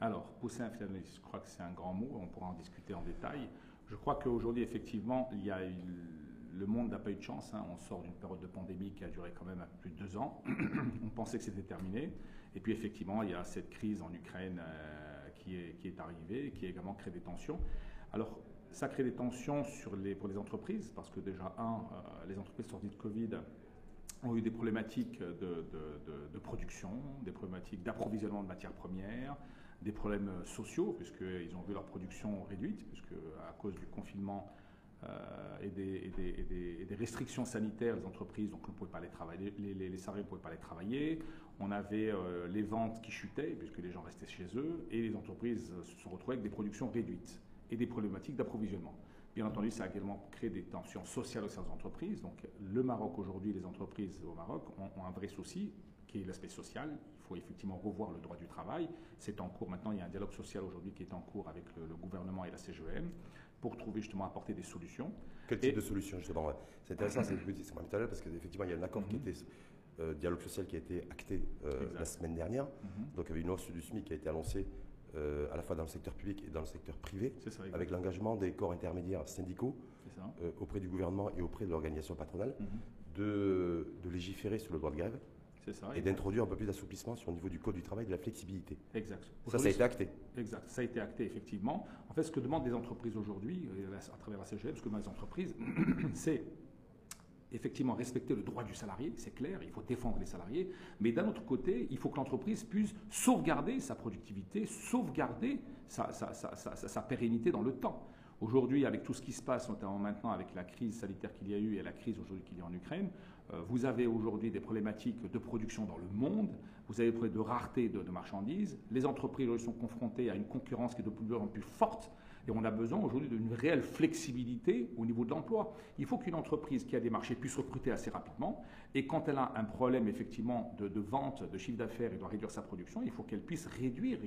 Alors, pousser inflationniste, je crois que c'est un grand mot, on pourra en discuter en détail. Je crois qu'aujourd'hui, effectivement, il y a le monde n'a pas eu de chance. Hein. On sort d'une période de pandémie qui a duré quand même plus de deux ans. on pensait que c'était terminé. Et puis, effectivement, il y a cette crise en Ukraine euh, qui, est, qui est arrivée, qui a également créé des tensions. Alors, ça crée des tensions pour les entreprises, parce que déjà, un, euh, les entreprises sorties de Covid ont eu des problématiques de, production, des problématiques d'approvisionnement de matières premières, des problèmes sociaux, puisqu'ils ont vu leur production réduite, puisque à cause du confinement euh, et, des, restrictions sanitaires, les entreprises donc, ne pouvaient pas les travailler, les, salariés ne pouvaient pas les travailler. On avait euh, les ventes qui chutaient, puisque les gens restaient chez eux, et les entreprises se sont retrouvées avec des productions réduites et des problématiques d'approvisionnement. Bien entendu, ça a également créé des tensions sociales au sein des entreprises. Donc, le Maroc aujourd'hui, les entreprises au Maroc ont, un vrai souci qui est l'aspect social. Il faut effectivement revoir le droit du travail. C'est en cours maintenant. Il y a un dialogue social aujourd'hui qui est en cours avec le, gouvernement et la CGM pour trouver justement apporter des solutions. Quel type de solutions justement? C'est intéressant, c'est ce que vous tout à l'heure parce qu'effectivement il y a un accord qui mhm. était euh, dialogue social qui a été acté euh, la semaine dernière. Mhm. Donc il y avait une hausse du SMIC qui a été annoncée euh, à la fois dans le secteur public et dans le secteur privé, avec l'engagement des corps intermédiaires syndicaux euh, auprès du gouvernement et auprès de l'organisation patronale mhm. de, légiférer sur le droit de grève et d'introduire un peu plus d'assouplissement sur le niveau du code du travail, de la flexibilité. Exact. Ça, ça a été acté. Exact. Ça a été acté, effectivement. En fait, ce que demandent les entreprises aujourd'hui, euh, à travers la CGM, ce que demandent les entreprises, c'est effectivement respecter le droit du salarié, c'est clair, il faut défendre les salariés, mais d'un autre côté, il faut que l'entreprise puisse sauvegarder sa productivité, sauvegarder sa, sa, pérennité dans le temps. Aujourd'hui, avec tout ce qui se passe, notamment maintenant avec la crise sanitaire qu'il y a eu et la crise aujourd'hui qu'il y a en Ukraine, vous avez aujourd'hui des problématiques de production dans le monde, vous avez des problèmes de rareté de, de marchandises, les entreprises sont confrontées à une concurrence qui est de plus en plus forte, et on a besoin aujourd'hui d'une réelle flexibilité au niveau de l'emploi. Il faut qu'une entreprise qui a des marchés puisse recruter assez rapidement. Et quand elle a un problème effectivement de, vente, de chiffre d'affaires et doit réduire sa production, il faut qu'elle puisse réduire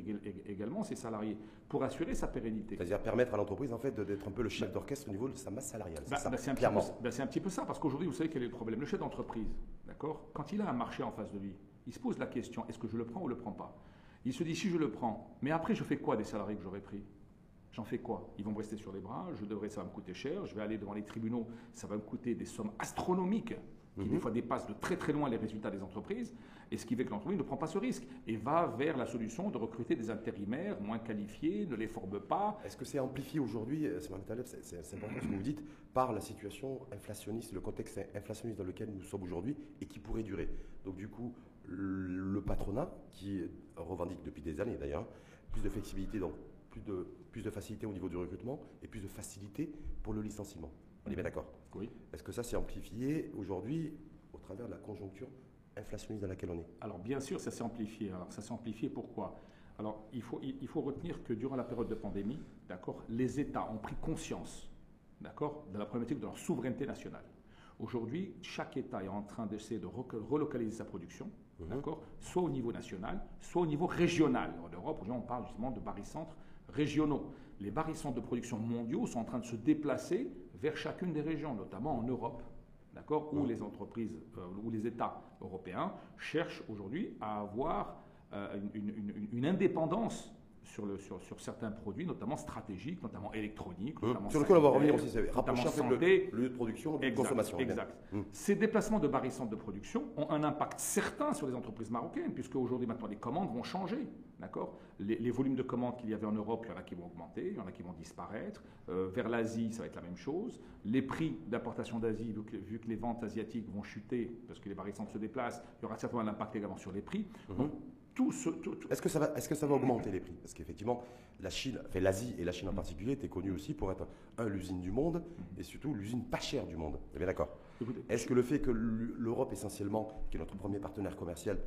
également ses salariés pour assurer sa pérennité. C'est-à-dire permettre à l'entreprise en fait d'être un peu le chef d'orchestre au niveau de sa masse salariale. Bah, bah, c'est un, bah, un, petit peu ça, parce qu'aujourd'hui, vous savez quel est le problème. Le chef d'entreprise, d'accord, quand il a un marché en face de lui, il se pose la question est-ce que je le prends ou le prends pas? Il se dit si je le prends, mais après je fais quoi des salariés que j'aurais pris? J'en fais quoi? Ils vont me rester sur les bras, je devrais, ça va me coûter cher, je vais aller devant les tribunaux, ça va me coûter des sommes astronomiques qui des mhm. fois dépassent de très très loin les résultats des entreprises, et ce qui fait que l'entreprise ne prend pas ce risque et va vers la solution de recruter des intérimaires moins qualifiés, ne les forme pas. Est-ce que c'est amplifié aujourd'hui, euh, c'est important ce que vous dites, par la situation inflationniste, le contexte inflationniste dans lequel nous sommes aujourd'hui et qui pourrait durer Donc du coup, le patronat, qui revendique depuis des années d'ailleurs, plus de flexibilité donc plus de, plus de facilité au niveau du recrutement et plus de facilité pour le licenciement. On est bien d'accord Oui. Est-ce que ça s'est amplifié aujourd'hui au travers de la conjoncture inflationniste dans laquelle on est Alors bien sûr, ça s'est amplifié. Alors ça s'est amplifié pourquoi? Alors il faut, il faut retenir que durant la période de pandémie, d'accord, les États ont pris conscience, d'accord, de la problématique de leur souveraineté nationale. Aujourd'hui, chaque État est en train d'essayer de relocaliser sa production, mhm. d'accord, soit au niveau national, soit au niveau régional. En Europe, on parle justement de barycentres régionaux. Les barycentres de production mondiaux sont en train de se déplacer vers chacune des régions, notamment en Europe, d'accord, où les entreprises, euh, où les États européens cherchent aujourd'hui à avoir euh, une, indépendance sur, le, sur, sur, certains produits, notamment stratégiques, notamment électroniques. Hum. sur lequel on va revenir aussi, c'est rapprocher le, lieu de production et de consommation. Exact. Hum. Ces déplacements de barycentres de production ont un impact certain sur les entreprises marocaines, puisque aujourd'hui, maintenant, les commandes vont changer. D'accord? Les, les, volumes de commandes qu'il y avait en Europe, il y en a qui vont augmenter, il y en a qui vont disparaître. Euh, vers l'Asie, ça va être la même chose. Les prix d'importation d'Asie, vu, que les ventes asiatiques vont chuter, parce que les barycentres se déplacent, il y aura certainement un impact également sur les prix. Hum. Est-ce que, ça va, est que ça va augmenter les prix? Parce qu'effectivement, la Chine, enfin, l'Asie et la Chine en particulier étaient connues aussi pour être, un, l'usine du monde et surtout l'usine pas chère du monde. Vous bien d'accord? Est-ce que le fait que l'Europe, essentiellement, qui est notre premier partenaire commercial,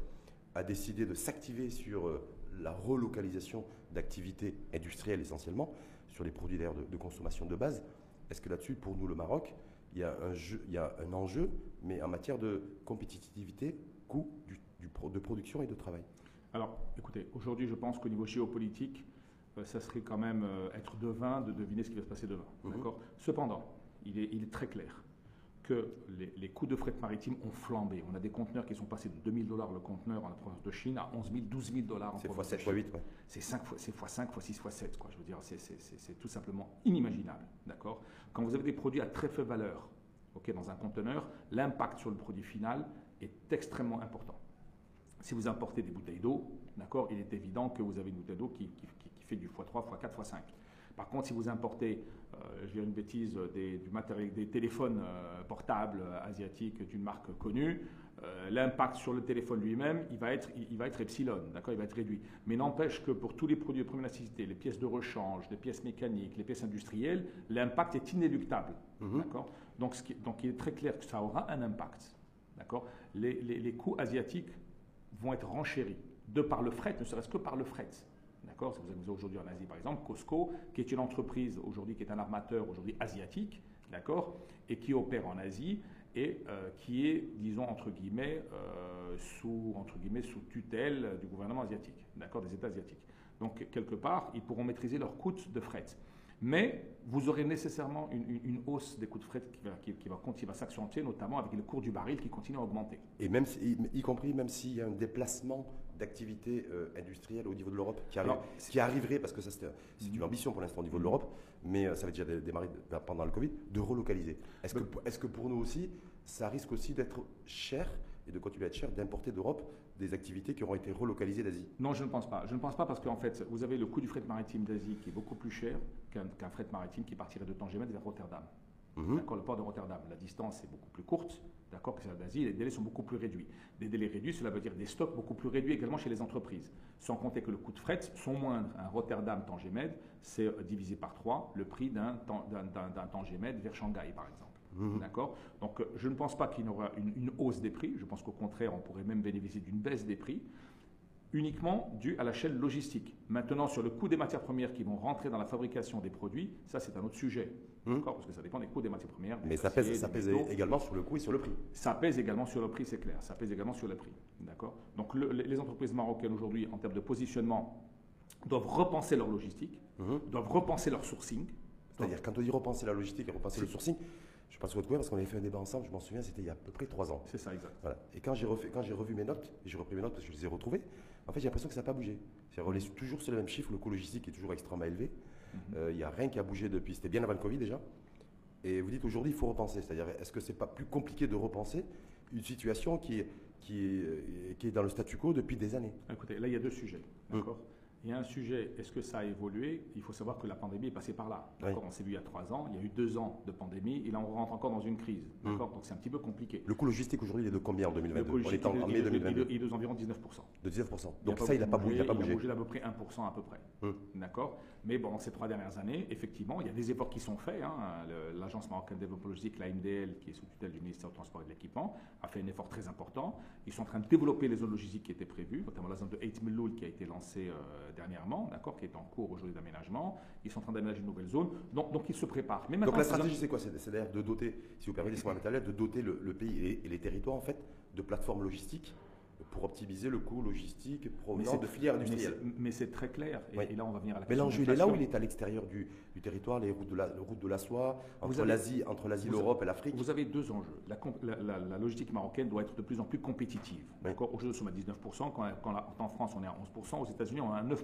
a décidé de s'activer sur euh, la relocalisation d'activités industrielles essentiellement, sur les produits d'air de, consommation de base, est-ce que là-dessus, pour nous, le Maroc, il y, a un il y a un enjeu, mais en matière de compétitivité, coût du, de production et de travail? Alors, écoutez, aujourd'hui, je pense qu'au niveau géopolitique, euh, ça serait quand même euh, être devin de deviner ce qui va se passer demain. Mhm. Cependant, il est, très clair que les, coûts de fret maritime ont flambé. On a des conteneurs qui sont passés de 2000 dollars le conteneur en la province de Chine à 11 000, 12 000 dollars en province de Chine. C'est x 8, C'est x 5, x 6, x 7, quoi. Je veux dire, c'est tout simplement inimaginable, d'accord? Quand vous avez des produits à très faible valeur, ok, dans un conteneur, l'impact sur le produit final est extrêmement important. Si vous importez des bouteilles d'eau, d'accord, il est évident que vous avez une bouteille d'eau qui, fait du x3, x4, x5. Par contre, si vous importez, euh, je vais une bêtise, des, du matériel, des téléphones euh, portables euh, asiatiques d'une marque connue, l'impact sur le téléphone lui-même, il va être, il, va être epsilon, d'accord, il va être réduit. Mais n'empêche que pour tous les produits de première nécessité, les pièces de rechange, les pièces mécaniques, les pièces industrielles, l'impact est inéluctable, mhm. d'accord. Donc, donc, il est très clair que ça aura un impact, d'accord. Les, les, les coûts asiatiques vont être renchéris de par le fret, ne serait-ce que par le fret. D'accord? Si vous avez aujourd'hui en Asie, par exemple, Costco, qui est une entreprise aujourd'hui, qui est un armateur aujourd'hui asiatique, d'accord, et qui opère en Asie et euh, qui est, disons, entre guillemets, euh, sous, entre guillemets, sous tutelle du gouvernement asiatique, d'accord, des États asiatiques. Donc, quelque part, ils pourront maîtriser leurs coûts de fret. Mais vous aurez nécessairement une, hausse des coûts de fret qui va, qui, va, qui va s'accentuer, notamment avec le cours du baril qui continue à augmenter. Et même, y compris même s'il y a un déplacement d'activité euh, industrielle au niveau de l'Europe qui, qui arriverait, parce que ça c'est une mhm. ambition pour l'instant au niveau de l'Europe, mais euh, ça va déjà démarrer pendant le Covid, de relocaliser. Est-ce que, est que pour nous aussi, ça risque aussi d'être cher et de continuer à être cher d'importer d'Europe des activités qui auront été relocalisées d'Asie? Non, je ne pense pas. Je ne pense pas parce qu'en fait, vous avez le coût du fret maritime d'Asie qui est beaucoup plus cher qu'un fret maritime qui partirait de Tangier vers Rotterdam. Mhm. D'accord, le port de Rotterdam, la distance est beaucoup plus courte, d'accord, que celle d'Asie, les délais sont beaucoup plus réduits. Des délais réduits, cela veut dire des stocks beaucoup plus réduits également chez les entreprises. Sans compter que le coût de fret sont moindres. Un Rotterdam-Tangemed, c'est euh, divisé par 3 le prix d'un Tangemed vers Shanghai, par exemple. Mhm. D'accord? Donc, euh, je ne pense pas qu'il y aura une, hausse des prix. Je pense qu'au contraire, on pourrait même bénéficier d'une baisse des prix uniquement dû à la chaîne logistique. Maintenant, sur le coût des matières premières qui vont rentrer dans la fabrication des produits, ça c'est un autre sujet. Hmm. Parce que ça dépend des coûts des matières premières. Mais ça pèse, ça pèse également sur le coût et sur le prix. Ça pèse également sur le prix, c'est clair. Ça pèse également sur le prix. D'accord? Donc les entreprises marocaines aujourd'hui, en termes de positionnement, doivent repenser leur logistique, hmm. doivent repenser leur sourcing. C'est-à-dire, quand on dit repenser la logistique et repenser le sourcing, je passe votre parce qu'on avait fait un débat ensemble, je m'en souviens, c'était il y a à peu près trois ans. C'est ça, exact. Et quand j'ai, revu mes notes, j'ai repris mes notes parce que je les ai retrouvées, en fait, j'ai l'impression que ça n'a pas bougé. C'est on est toujours sur les mêmes chiffres, le coût logistique est toujours extrêmement élevé. Mhm. Euh, il n'y a rien qui a bougé depuis, c'était bien avant le Covid déjà. Et vous dites aujourd'hui, il faut repenser. C'est-à-dire, est-ce que c'est pas plus compliqué de repenser une situation qui est, qui euh, qui est dans le statu quo depuis des années? Écoutez, là, il y a deux sujets. D'accord? Il y a un sujet, est-ce que ça a évolué? Il faut savoir que la pandémie est passée par là. On s'est vu il y a trois ans, il y a eu deux ans de pandémie, et là on rentre encore dans une crise. Mmh. Donc c'est un petit peu compliqué. Le coût logistique aujourd'hui, il est de combien en 2022 On est en, mai 2022. Il est d'environ 19%. De 19%. Donc ça, il n'a pas bougé. Il a, bougé d'à peu près 1% à peu près. Mmh. D'accord Mais bon, ces trois dernières années, effectivement, il y a des efforts qui sont faits. Hein. L'Agence marocaine de développement logistique, l'AMDL, qui est sous tutelle du ministère du Transport et de l'Équipement, a fait un effort très important. Ils sont en train de développer les zones logistiques qui étaient prévues, notamment la zone de 8 Miloul qui a été lancée euh, dernièrement, d'accord qui est en cours aujourd'hui d'aménagement. Ils sont en train d'aménager une nouvelle zone. Donc, donc ils se préparent. Mais donc la stratégie, c'est quoi? C'est d'ailleurs de doter, si vous permettez, de doter le, le pays et les territoires en fait de plateformes logistiques pour optimiser le coût logistique provenant de filières industrielles. Mais c'est très clair. Et, là, on va venir à la Mais l'enjeu, il est là où il est à l'extérieur du, territoire, les routes de la, route de la soie, entre l'Asie, entre l'Asie, l'Europe et l'Afrique? Vous avez deux enjeux. La, logistique marocaine doit être de plus en plus compétitive. D'accord? Aujourd'hui, nous sommes à 19%. Quand, en France, on est à 11%. Aux États-Unis, on est à 9%.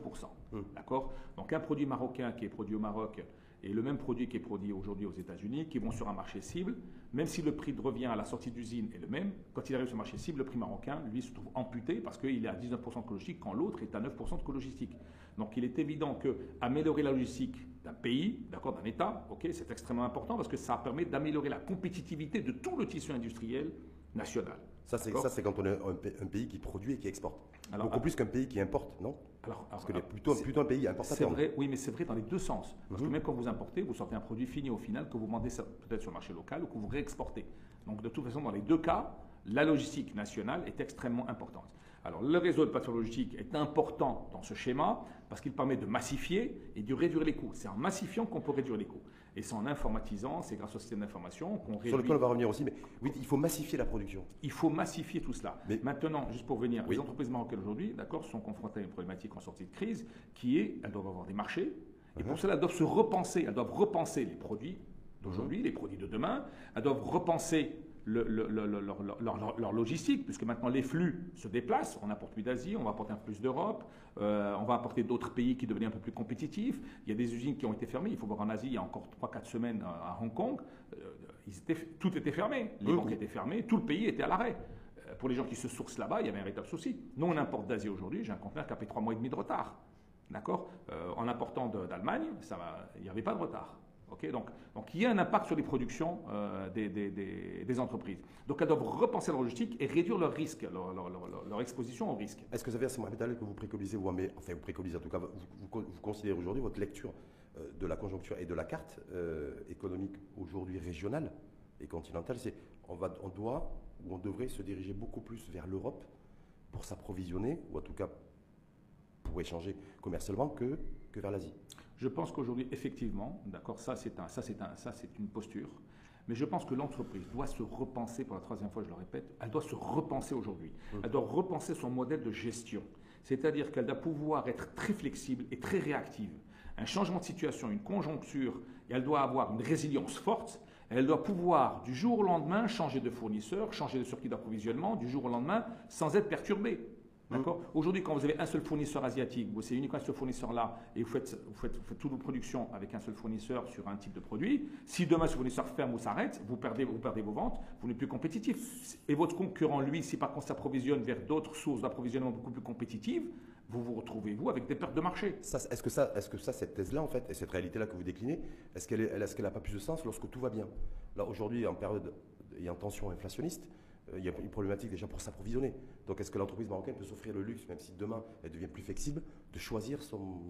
Hum. D'accord? Donc, un produit marocain qui est produit au Maroc et le même produit qui est produit aujourd'hui aux États-Unis, qui vont sur un marché cible, même si le prix de revient à la sortie d'usine est le même, quand il arrive sur le marché cible, le prix marocain, lui, se trouve amputé parce qu'il est à 19% de logistique quand l'autre est à 9% de logistique. Donc il est évident que améliorer la logistique d'un pays, d'accord, d'un État, c'est extrêmement important parce que ça permet d'améliorer la compétitivité de tout le tissu industriel national. Ça, c'est ça, c'est quand on est un, pays qui produit et qui exporte. Beaucoup plus qu'un pays qui importe, non? Alors, Parce que est plutôt, plutôt un pays importateur. Vrai, oui, mais c'est vrai dans les deux sens. Parce que mhm. même quand vous importez, vous sortez un produit fini au final que vous vendez peut-être sur le marché local ou que vous réexportez. Donc de toute façon, dans les deux cas, la logistique nationale est extrêmement importante. Alors le réseau de plateformes logistiques est important dans ce schéma parce qu'il permet de massifier et de réduire les coûts. C'est en massifiant qu'on peut réduire les coûts. Et c'est en informatisant, c'est grâce au système d'information qu'on réduit. Sur lequel on va revenir aussi, mais oui, il faut massifier la production. Il faut massifier tout cela. Mais Maintenant, juste pour venir, les entreprises marocaines aujourd'hui, d'accord, sont confrontées à une problématique en sortie de crise qui est, elles doivent avoir des marchés, et pour uh-huh. cela, elles doivent se repenser, elles doivent repenser les produits, d'aujourd'hui, les produits de demain. Elles doivent repenser leur, logistique, puisque maintenant les flux se déplacent. On apporte plus d'Asie, on va apporter un peu plus d'Europe, euh, on va apporter d'autres pays qui deviennent un peu plus compétitifs. Il y a des usines qui ont été fermées. Il faut voir en Asie, il y a encore 3-4 semaines à Hong Kong, euh, tout était fermé. Les banques étaient fermées, tout le pays était à l'arrêt. Euh, pour les gens qui se sourcent là-bas, il y avait un véritable souci. Nous, on importe d'Asie aujourd'hui, j'ai un conteneur qui a pris 3 mois et demi de retard. D'accord? En important d'Allemagne, il n'y avait pas de retard donc, il y a un impact sur les productions euh, des, entreprises. Donc elles doivent repenser leur logistique et réduire leur risque, leur, exposition au risque. Est-ce que ça veut dire, que vous préconisez, vous, enfin vous préconisez en tout cas, vous, considérez aujourd'hui votre lecture euh, de la conjoncture et de la carte euh, économique aujourd'hui régionale et continentale, c'est on, on doit ou on devrait se diriger beaucoup plus vers l'Europe pour s'approvisionner, ou en tout cas pour échanger commercialement, que vers l'Asie je pense qu'aujourd'hui, effectivement, d'accord, ça c'est un, ça c'est un, ça c'est une posture. Mais je pense que l'entreprise doit se repenser, pour la troisième fois je le répète, elle doit se repenser aujourd'hui. Mmh. Elle doit repenser son modèle de gestion. C'est-à-dire qu'elle doit pouvoir être très flexible et très réactive. Un changement de situation, une conjoncture, et elle doit avoir une résilience forte. Elle doit pouvoir, du jour au lendemain, changer de fournisseur, changer de circuit d'approvisionnement, du jour au lendemain, sans être perturbée. D'accord? Aujourd'hui, quand vous avez un seul fournisseur asiatique, vous c'est uniquement ce fournisseur-là, et vous faites, vous, faites, toutes vos productions avec un seul fournisseur sur un type de produit, si demain ce fournisseur ferme ou s'arrête, vous perdez, vous perdez vos ventes, vous n'êtes plus compétitif. Et votre concurrent, lui, si par contre s'approvisionne vers d'autres sources d'approvisionnement beaucoup plus compétitives, vous vous retrouvez, vous, avec des pertes de marché. Est-ce que, ça, est que ça, cette thèse-là, en fait, et cette réalité-là que vous déclinez, est-ce qu'elle n'a est, pas plus de sens lorsque tout va bien? Là, aujourd'hui, en période, a une tension inflationniste, euh, il y a une problématique déjà pour s'approvisionner. Donc est-ce que l'entreprise marocaine peut s'offrir le luxe, même si demain elle devient plus flexible, de choisir son,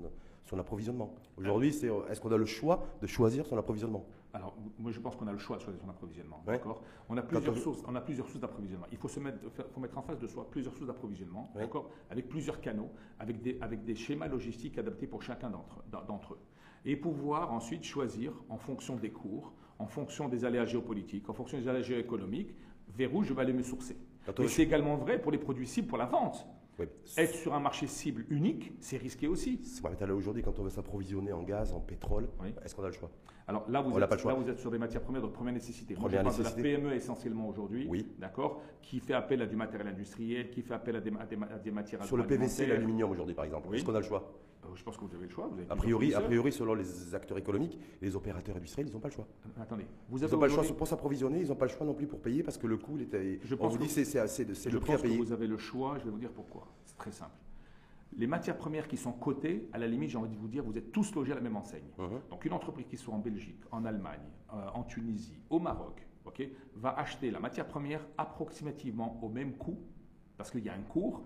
son approvisionnement? Aujourd'hui, c'est, est-ce qu'on a le choix de choisir son approvisionnement? Alors, moi je pense qu'on a le choix de choisir son approvisionnement. D'accord? On a, plusieurs sources, on a plusieurs sources d'approvisionnement. Il faut se mettre, faut mettre en face de soi plusieurs sources d'approvisionnement, d'accord? Avec plusieurs canaux, avec des, avec des schémas logistiques adaptés pour chacun d'entre, d'entre eux. Et pouvoir ensuite choisir en fonction des cours, en fonction des aléas géopolitiques, en fonction des aléas géoéconomiques, vers où je vais aller me sourcer. Mais c'est également vrai pour les produits cibles pour la vente. Être sur un marché cible unique, c'est risqué aussi. Aujourd'hui, quand on veut s'approvisionner en gaz, en pétrole, est-ce qu'on a le choix? Alors là vous, êtes, là, vous êtes sur des matières premières de première nécessité. Moi, je parle de la PME essentiellement aujourd'hui, oui. d'accord, qui fait appel à du matériel industriel, qui fait appel à des, à des, matières Sur le PVC, l'aluminium aujourd'hui, par exemple, est-ce qu'on a le choix? Je pense que vous avez le choix. a, priori, a priori, selon les acteurs économiques, les opérateurs industriels, ils n'ont pas le choix. Euh, attendez, vous avez ils n'ont pas le choix pour s'approvisionner, ils n'ont pas le choix non plus pour payer parce que le coût, est, je pense vous dit c'est le prix à payer. Que vous avez le choix, je vais vous dire pourquoi. C'est très simple. Les matières premières qui sont cotées, à la limite, j'ai envie de vous dire, vous êtes tous logés à la même enseigne. Uh-huh. Donc une entreprise qui soit en Belgique, en Allemagne, euh, en Tunisie, au Maroc, va acheter la matière première approximativement au même coût, parce qu'il y a un cours,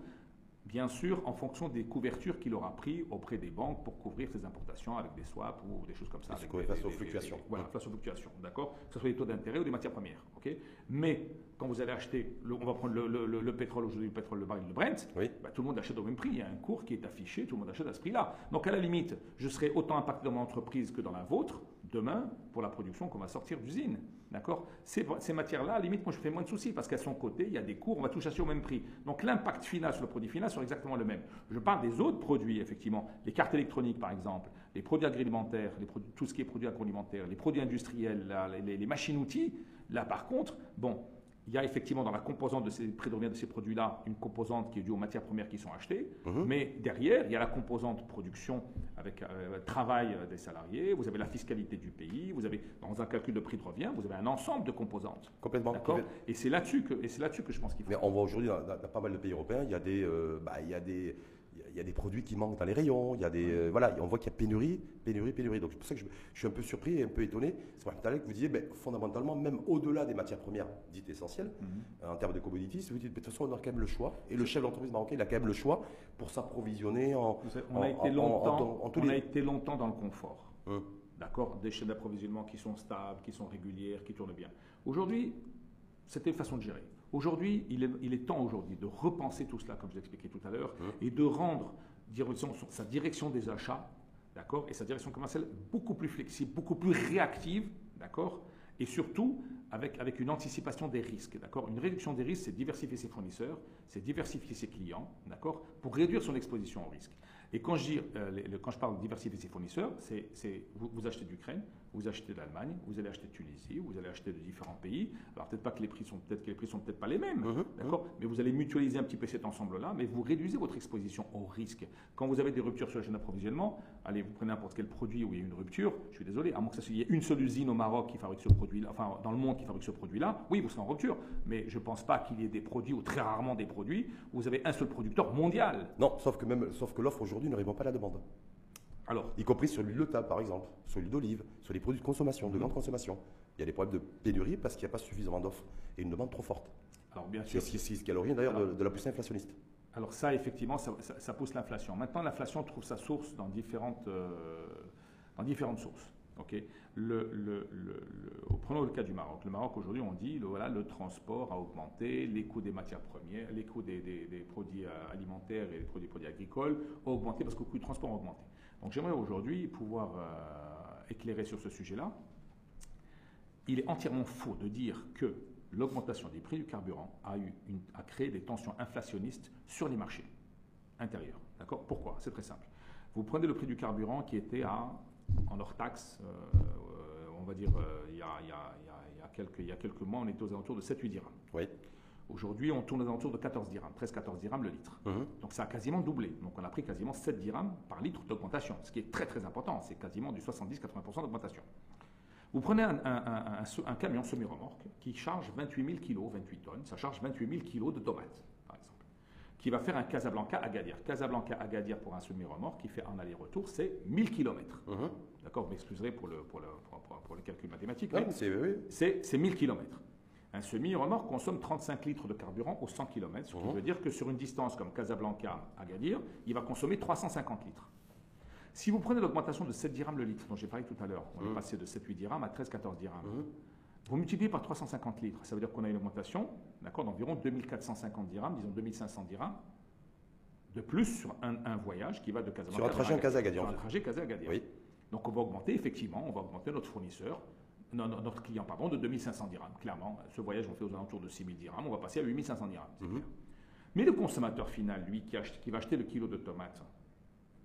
bien sûr en fonction des couvertures qu'il aura pris auprès des banques pour couvrir ses importations avec des swaps ou des choses comme ça. Avec des, face aux fluctuations. voilà, face aux fluctuations, d'accord? Que ce soit des taux d'intérêt ou des matières premières, ok? Mais quand vous allez acheter, on va prendre le, pétrole aujourd'hui, le pétrole, le baril, le Brent, bah, tout le monde achète au même prix. Il y a un cours qui est affiché, tout le monde achète à ce prix-là. Donc à la limite, je serai autant impacté dans mon entreprise que dans la vôtre demain pour la production qu'on va sortir d'usine. D'accord? Ces, matières-là, à limite, moi je fais moins de soucis parce qu'à son côté, il y a des cours, on va tout acheter au même prix. Donc l'impact final sur le produit final sera exactement le même. Je parle des autres produits, effectivement. Les cartes électroniques, par exemple, les produits agroalimentaires, les produits, tout ce qui est produits agroalimentaires, les produits industriels, les machines-outils. Là, par contre, bon, il y a effectivement dans la composante de ces de ces produits-là une composante qui est due aux matières premières qui sont achetées, mhm. mais derrière, il y a la composante production avec euh, travail des salariés, vous avez la fiscalité du pays, vous avez dans un calcul de prix de revient, vous avez un ensemble de composantes. Complètement. Et c'est là-dessus que, là que je pense qu'il faut. Mais on voit aujourd'hui dans, pas mal de pays européens, il y a des, euh, bah, il y a des il y a des produits qui manquent dans les rayons, il y a des, euh, voilà, on voit qu'il y a pénurie, pénurie, pénurie. Donc c'est pour ça que je, suis un peu surpris et un peu étonné. C'est pour ça que vous disiez, ben, fondamentalement, même au-delà des matières premières dites essentielles, mhm. en termes de commodities, vous dites, de toute façon, on a quand même le choix. Et le chef d'entreprise marocain, il a quand même le choix pour s'approvisionner en, on, a été longtemps, on a été longtemps dans le confort. Hum. D'accord? Des chaînes d'approvisionnement qui sont stables, qui sont régulières, qui tournent bien. Aujourd'hui, c'était une façon de gérer. Aujourd'hui, il est, temps aujourd'hui de repenser tout cela, comme je l'expliquais tout à l'heure, mmh. et de rendre sa direction des achats, d'accord, et sa direction commerciale beaucoup plus flexible, beaucoup plus réactive, d'accord, et surtout avec, avec une anticipation des risques, d'accord. Une réduction des risques, c'est diversifier ses fournisseurs, c'est diversifier ses clients, d'accord, pour réduire son exposition au risque. Et quand je, dis, euh, quand je parle de diversifier ses fournisseurs, c'est vous, vous, achetez d'Ukraine, vous achetez d'Allemagne, vous allez acheter de Tunisie, vous allez acheter de différents pays. Alors peut-être pas que les prix sont peut-être que les prix sont peut-être pas les mêmes, mhm, d'accord, mhm. mais vous allez mutualiser un petit peu cet ensemble-là, mais vous réduisez votre exposition au risque. Quand vous avez des ruptures sur la chaîne d'approvisionnement, allez, vous prenez n'importe quel produit où il y a une rupture, je suis désolé, à moins que ça il y ait une seule usine au Maroc qui fabrique ce produit, enfin dans le monde qui fabrique ce produit-là, oui, vous serez en rupture, mais je ne pense pas qu'il y ait des produits ou très rarement des produits où vous avez un seul producteur mondial. Non, sauf que même, sauf que l'offre aujourd'hui ne répond pas à la demande. Alors, y compris sur l'huile de table, par exemple, sur l'huile d'olive, sur les produits de consommation, de mhm. grande consommation. Il y a des problèmes de pénurie parce qu'il n'y a pas suffisamment d'offres et une demande trop forte. Alors, bien sûr. C'est ce qui est l'origine d'ailleurs de, la poussée inflationniste. Alors, ça, effectivement, ça, pousse l'inflation. Maintenant, l'inflation trouve sa source dans différentes, euh, dans différentes sources. Ok? Le, le, prenons le cas du Maroc. Le Maroc, aujourd'hui, on dit le, voilà, le transport a augmenté, les coûts des matières premières, les coûts des, produits euh, alimentaires et les produits, produits agricoles ont augmenté parce que le coût du transport a augmenté. Donc j'aimerais aujourd'hui pouvoir euh, éclairer sur ce sujet-là. Il est entièrement faux de dire que l'augmentation des prix du carburant a, créé des tensions inflationnistes sur les marchés intérieurs. D'accord? Pourquoi? C'est très simple. Vous prenez le prix du carburant qui était à, en hors taxe, euh, on va dire, euh, il, y a, quelques, il y a quelques mois, on était aux alentours de 7-8 dirhams. Oui. Aujourd'hui, on tourne aux alentours de 14 dirhams, 13-14 dirhams le litre. Donc ça a quasiment doublé. Donc on a pris quasiment 7 dirhams par litre d'augmentation, ce qui est très très important. C'est quasiment du 70-80% d'augmentation. Vous prenez un, camion semi-remorque qui charge 28 000 kg, 28 tonnes, ça charge 28 000 kg de tomates, par exemple, qui va faire un Casablanca-Agadir. Casablanca-Agadir pour un semi-remorque qui fait un aller-retour, c'est 1000 km. D'accord Vous m'excuserez pour le, pour, le, pour, le calcul mathématique. c'est 1000 km. Un semi-remorque consomme 35 litres de carburant au 100 km, ce qui mhm. veut dire que sur une distance comme Casablanca-Agadir, il va consommer 350 litres. Si vous prenez l'augmentation de 7 dirhams le litre, dont j'ai parlé tout à l'heure, on est mhm. passé de 7-8 dirhams à 13-14 dirhams. Mhm. Vous multipliez par 350 litres, ça veut dire qu'on a une augmentation d'environ 2450 dirhams, disons 2500 dirhams, de plus sur un, voyage qui va de Casablanca sur un trajet Casablanca. Sur un trajet Casablanca. Oui. Donc on va augmenter, effectivement, on va augmenter notre fournisseur notre client, pardon, de 2500 dirhams. Clairement, ce voyage, on fait aux alentours de 6000 dirhams, on va passer à 8500 dirhams. Mhm. Mais le consommateur final, lui, qui, qui, va acheter le kilo de tomates,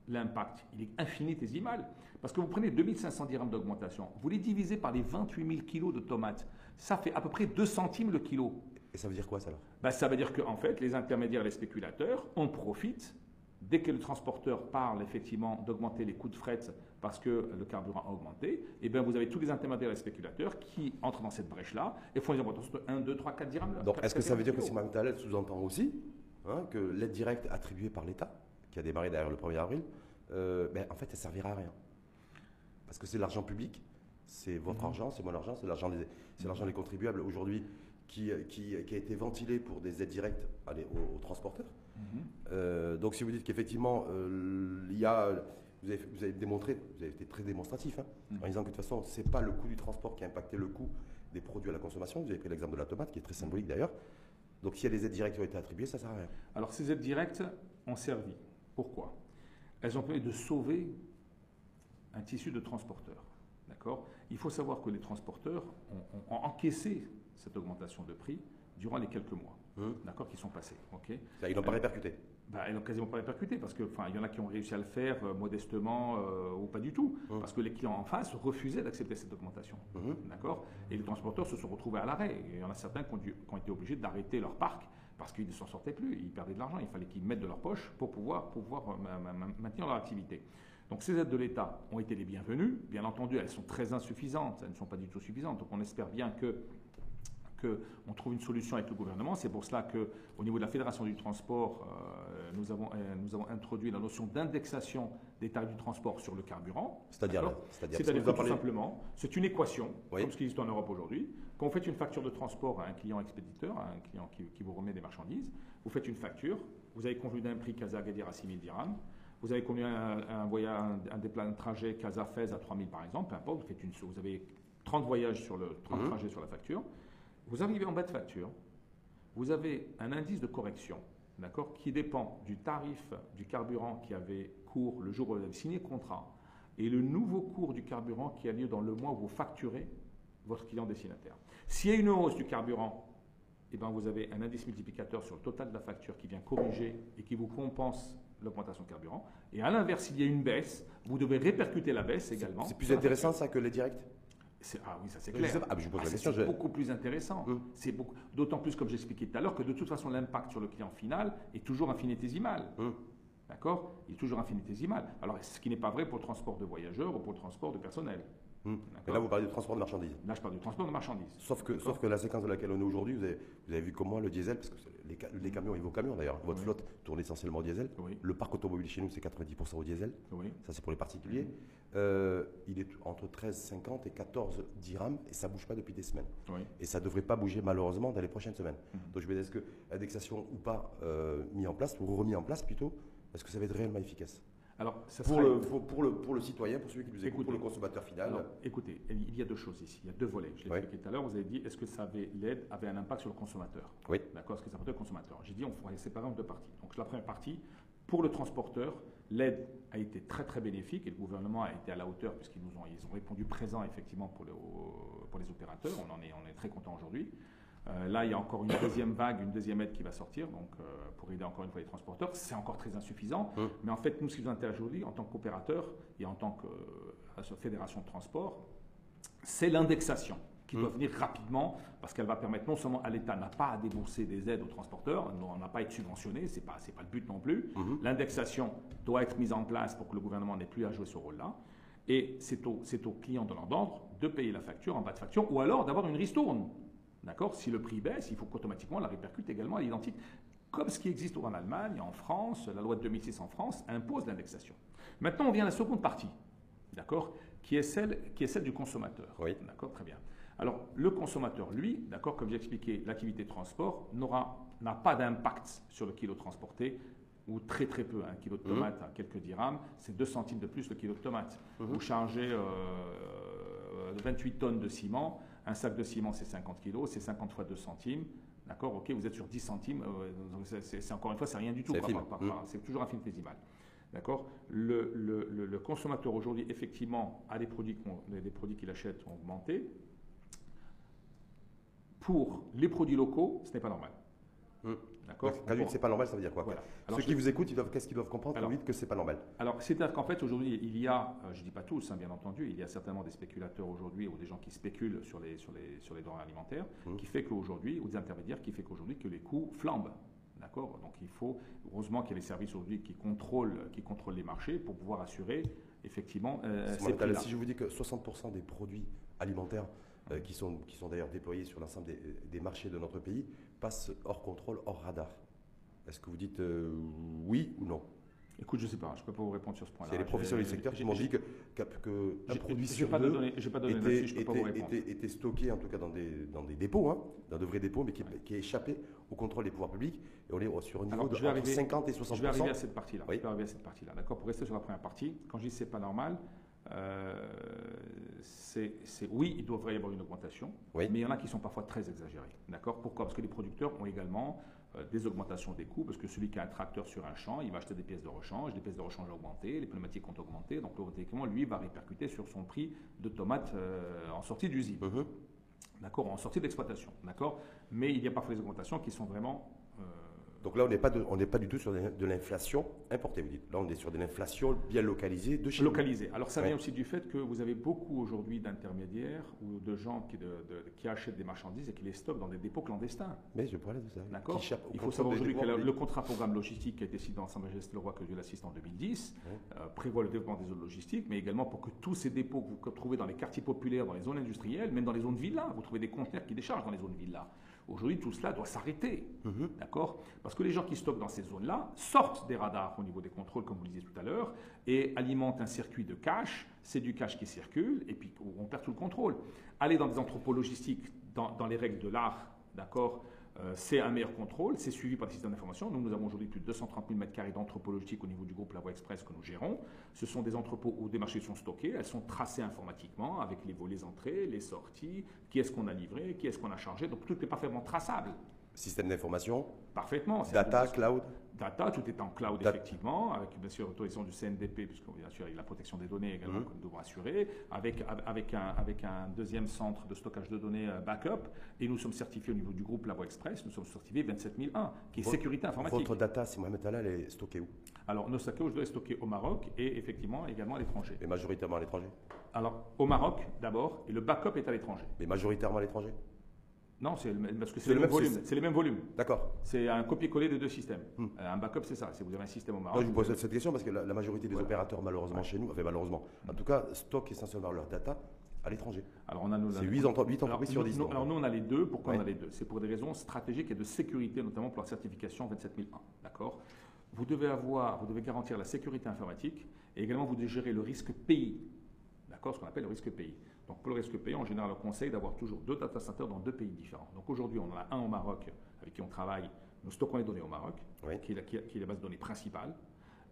l'impact, il est infinitésimal. Parce que vous prenez 2500 dirhams d'augmentation, vous les divisez par les 28 000 kilos de tomates, ça fait à peu près 2 centimes le kilo. Et ça veut dire quoi ça ben, Ça veut dire qu'en fait, les intermédiaires, les spéculateurs en profitent dès que le transporteur parle effectivement d'augmenter les coûts de fret parce que le carburant a augmenté, et eh bien vous avez tous les intermédiaires et les spéculateurs qui entrent dans cette brèche-là et font des augmentations de 1, 2, 3, 4 dirhams. Donc est-ce que ça veut dire que Simon Taleb sous-entend aussi hein, que l'aide directe attribuée par l'État, qui a démarré derrière le 1er avril, euh, ben, en fait, elle ne servira à rien? Parce que c'est l'argent public, c'est votre mhm. argent, c'est mon argent, c'est l'argent des, l'argent des contribuables aujourd'hui qui, qui, qui, a été ventilé pour des aides directes aux, transporteurs. Euh, donc si vous dites qu'effectivement, euh, il y a vous avez, démontré, vous avez été très démonstratif, hein, mm. en disant que de toute façon, ce n'est pas le coût du transport qui a impacté le coût des produits à la consommation. Vous avez pris l'exemple de la tomate, qui est très symbolique d'ailleurs. Donc s'il y a des aides directes qui ont été attribuées, ça ne sert à rien. Alors ces aides directes ont servi. Pourquoi? Elles ont permis de sauver un tissu de transporteurs. D'accord? Il faut savoir que les transporteurs ont, encaissé cette augmentation de prix durant les quelques mois, mmh. d'accord, qui sont passés. Ok Ils n'ont pas répercuté bah, elles n'ont quasiment pas répercuté parce qu'il y en a qui ont réussi à le faire euh, modestement euh, ou pas du tout, mmh. parce que les clients en face refusaient d'accepter cette augmentation. Mmh. D'accord Et les transporteurs se sont retrouvés à l'arrêt. Il y en a certains qui ont, été obligés d'arrêter leur parc parce qu'ils ne s'en sortaient plus, ils perdaient de l'argent, il fallait qu'ils mettent de leur poche pour pouvoir, pouvoir euh, maintenir leur activité. Donc ces aides de l'État ont été les bienvenues. Bien entendu, elles sont très insuffisantes, elles ne sont pas du tout suffisantes. Donc on espère bien que qu'on trouve une solution avec le gouvernement. C'est pour cela qu'au niveau de la Fédération du transport, euh, nous, avons, euh, nous avons introduit la notion d'indexation des tarifs du transport sur le carburant. C'est-à-dire C'est-à-dire tout simplement, c'est une équation, comme ce qui existe en Europe aujourd'hui. Quand vous faites une facture de transport à un client expéditeur, à un client qui, vous remet des marchandises, vous faites une facture, vous avez convenu d'un prix Casa-Gadir à 6 000 dirhams, vous avez convenu un, un, voyage, un, un trajet Casa-Fez à 3 000 par exemple, peu importe, vous, faites une, vous avez 30 voyages sur le 30 mmh. trajets sur la facture. Vous arrivez en bas de facture, vous avez un indice de correction, d'accord, qui dépend du tarif du carburant qui avait cours le jour où vous avez signé le contrat et le nouveau cours du carburant qui a lieu dans le mois où vous facturez votre client destinataire. S'il y a une hausse du carburant, eh ben vous avez un indice multiplicateur sur le total de la facture qui vient corriger et qui vous compense l'augmentation de carburant. Et à l'inverse, s'il y a une baisse, vous devez répercuter la baisse également. C'est plus intéressant ça que les directs? Ah oui, ça c'est clair. Ah, je pose la question. C'est beaucoup plus intéressant. Hum. C'est beaucoup, d'autant plus, comme j'expliquais tout à l'heure, que de toute façon, l'impact sur le client final est toujours infinitésimal. Hum. D'accord? Il est toujours infinitésimal. Alors, ce qui n'est pas vrai pour le transport de voyageurs ou pour le transport de personnel. Hmm. Et là, vous parlez du transport de marchandises. Là, je parle du transport de marchandises. Sauf que, sauf que la séquence de laquelle on est aujourd'hui, vous avez, vous avez vu comment le diesel, parce que les, camions et vos camions d'ailleurs, votre flotte tourne essentiellement au diesel. Le parc automobile chez nous, c'est 90% au diesel. Ça, c'est pour les particuliers. Euh, il est entre 13,50 et 14 dirhams et ça ne bouge pas depuis des semaines. Et ça ne devrait pas bouger malheureusement dans les prochaines semaines. Hmm. Donc, je me dis, est-ce que l'indexation ou pas euh, mis en place, ou remis en place plutôt, est-ce que ça va être réellement efficace? Alors, pour, le, pour, le, pour, le, citoyen, pour celui qui nous écoute, pour le consommateur final Écoutez, il y a deux choses ici. Il y a deux volets. Je l'ai expliqué tout à l'heure. Vous avez dit, est-ce que ça avait, l'aide avait un impact sur le consommateur? Oui. D'accord? Est-ce que ça impacte le consommateur? J'ai dit, on pourrait séparer en deux parties. Donc, la première partie, pour le transporteur, l'aide a été très très bénéfique et le gouvernement a été à la hauteur puisqu'ils nous ont, ils ont répondu présent effectivement pour, le, pour les opérateurs. On en est, on est très content aujourd'hui. Euh, là, il y a encore une deuxième vague, une deuxième aide qui va sortir, donc euh, pour aider encore une fois les transporteurs. C'est encore très insuffisant, hum. mais en fait, nous, ce qui nous intéresse aujourd'hui, en tant qu'opérateur et en tant que euh, fédération de transport, c'est l'indexation qui doit hum. venir rapidement parce qu'elle va permettre non seulement à l'État n'a pas à débourser des aides aux transporteurs, on n'a pas à être subventionné, c'est pas pas le but non plus. Hum. L'indexation doit être mise en place pour que le gouvernement n'ait plus à jouer ce rôle-là. Et c'est au, au client de l'ordre de payer la facture en bas de facture ou alors d'avoir une ristourne. D'accord? Si le prix baisse, il faut qu'automatiquement la répercute également à l'identique. Comme ce qui existe en Allemagne, en France, la loi de 2006 en France impose l'indexation. Maintenant, on vient à la seconde partie, d'accord? Qui, est celle, qui est celle du consommateur. Oui. D'accord? Très bien. Alors, le consommateur, lui, d'accord, comme j'ai expliqué, l'activité de transport n'a pas d'impact sur le kilo transporté, ou très très peu. Un kilo de mmh. tomate à quelques dirhams, c'est 2 centimes de plus le kilo de tomate. Mmh. Vous chargez 28 euh, tonnes de ciment, un sac de ciment, c'est 50 kg, c'est 50 fois 2 centimes. D'accord Ok, vous êtes sur 10 centimes. Euh, c'est encore une fois, c'est rien du tout. Mm. C'est toujours infinitésimal. D'accord le, le, consommateur aujourd'hui, effectivement, a des produits, des produits qu'il achète ont augmenté. Pour les produits locaux, ce n'est pas normal. Mm. D'accord Quand vous c'est pas normal, ça veut dire quoi Ceux qui vous écoutent, qu'est-ce qu'ils doivent comprendre quand vous dites que c'est pas normal Alors, c'est-à-dire qu'en fait, aujourd'hui, il y a, euh, je ne dis pas tous, hein, bien entendu, il y a certainement des spéculateurs aujourd'hui ou des gens qui spéculent sur les, sur les, sur les denrées alimentaires, mmh. qui fait qu'aujourd'hui, ou des intermédiaires, qui fait qu'aujourd'hui que les coûts flambent. D'accord? Donc, il faut, heureusement qu'il y a des services aujourd'hui qui contrôlent, qui contrôlent les marchés pour pouvoir assurer effectivement euh, ces Si je vous dis que 60% des produits alimentaires euh, qui sont, qui sont d'ailleurs déployés sur l'ensemble des, des, marchés de notre pays, passent hors contrôle, hors radar. Est-ce que vous dites euh, oui ou non? Écoute, je ne sais pas, je ne peux pas vous répondre sur ce point-là. C'est les professionnels du secteur qui m'ont dit que, que, produit sur pas deux était, stocké, en tout cas dans des, dans des dépôts, hein, dans de vrais dépôts, mais qui, qui est échappé au contrôle des pouvoirs publics. Et on est sur un niveau de 50 et 60 Je vais arriver à cette partie-là. Je vais arriver à cette partie-là. D'accord Pour rester sur la première partie, quand je dis c'est pas normal, euh, c'est oui, il devrait y avoir une augmentation, mais il y en a qui sont parfois très exagérés. D'accord? Pourquoi? Parce que les producteurs ont également euh, des augmentations des coûts, parce que celui qui a un tracteur sur un champ, il va acheter des pièces de rechange, les pièces de rechange ont augmenté, les pneumatiques ont augmenté, donc automatiquement, lui, va répercuter sur son prix de tomates euh, en sortie d'usine. Uh-huh. D'accord? En sortie d'exploitation. D'accord? Mais il y a parfois des augmentations qui sont vraiment donc là, on n'est pas, pas du tout sur de l'inflation importée, vous dites. Là, on est sur de l'inflation bien localisée de chez Localisée. Alors ça vient aussi du fait que vous avez beaucoup aujourd'hui d'intermédiaires ou de gens qui, qui, achètent des marchandises et qui les stockent dans des dépôts clandestins. Mais je parlais de ça. D'accord. Il faut savoir aujourd'hui que le, contrat programme logistique qui a été signé dans Sa Majesté le Roi que Dieu l'assiste en 2010 euh, prévoit le développement des zones logistiques, mais également pour que tous ces dépôts que vous trouvez dans les quartiers populaires, dans les zones industrielles, même dans les zones villas, vous trouvez des conteneurs qui déchargent dans les zones villas. Aujourd'hui, tout cela doit s'arrêter. Mhm. D'accord? Parce que les gens qui stockent dans ces zones-là sortent des radars au niveau des contrôles, comme vous le disiez tout à l'heure, et alimentent un circuit de cash. C'est du cash qui circule, et puis on perd tout le contrôle. Aller dans des entrepôts logistiques, dans, dans les règles de l'art, d'accord? C'est un meilleur contrôle, c'est suivi par des systèmes d'information. Nous, nous avons aujourd'hui plus de 230 000 m2 d'entrepôts logistiques au niveau du groupe La Voie Express que nous gérons. Ce sont des entrepôts où des marchés sont stockés, elles sont tracées informatiquement avec les volets entrées, les sorties, qui est-ce qu'on a livré, qui est-ce qu'on a chargé. Donc tout est parfaitement traçable. Système d'information Parfaitement. Data, cloud Data, tout est en cloud, effectivement, avec bien sûr l'autorisation du CNDP, puisque bien sûr il y a la protection des données également mhm. que nous devons assurer, avec, avec, un, avec un deuxième centre de stockage de données euh, backup, et nous sommes certifiés au niveau du groupe Labo Express, nous sommes certifiés 27001, qui est sécurité informatique. Votre data, si Mohamed Talal, est stocké où? Alors, nos stockage est stocké au Maroc et effectivement également à l'étranger. Et majoritairement à l'étranger? Alors, au Maroc d'abord, et le backup est à l'étranger. Mais majoritairement à l'étranger? Non, c'est parce que c'est le, même volume. C'est les mêmes volumes. D'accord. C'est un copier-coller des deux systèmes. Hmm. Euh, un backup, c'est ça. Si vous avez un système au Maroc. je vous pose cette question parce que la, majorité des opérateurs, malheureusement chez nous, enfin malheureusement, en tout cas, stockent essentiellement leur data à l'étranger. Alors on a C'est 8, entreprises sur 10. alors nous, on a les deux. Pourquoi on a les deux? C'est pour des raisons stratégiques et de sécurité, notamment pour la certification 27001. D'accord? Vous devez avoir, vous devez garantir la sécurité informatique et également vous devez gérer le risque pays. D'accord? Ce qu'on appelle le risque pays. Donc pour le risque payé, en général, on conseille d'avoir toujours deux data centers dans deux pays différents. Donc aujourd'hui, on en a un au Maroc avec qui on travaille. Nous stockons les données au Maroc, qui, est la, qui, est la, base de données principale.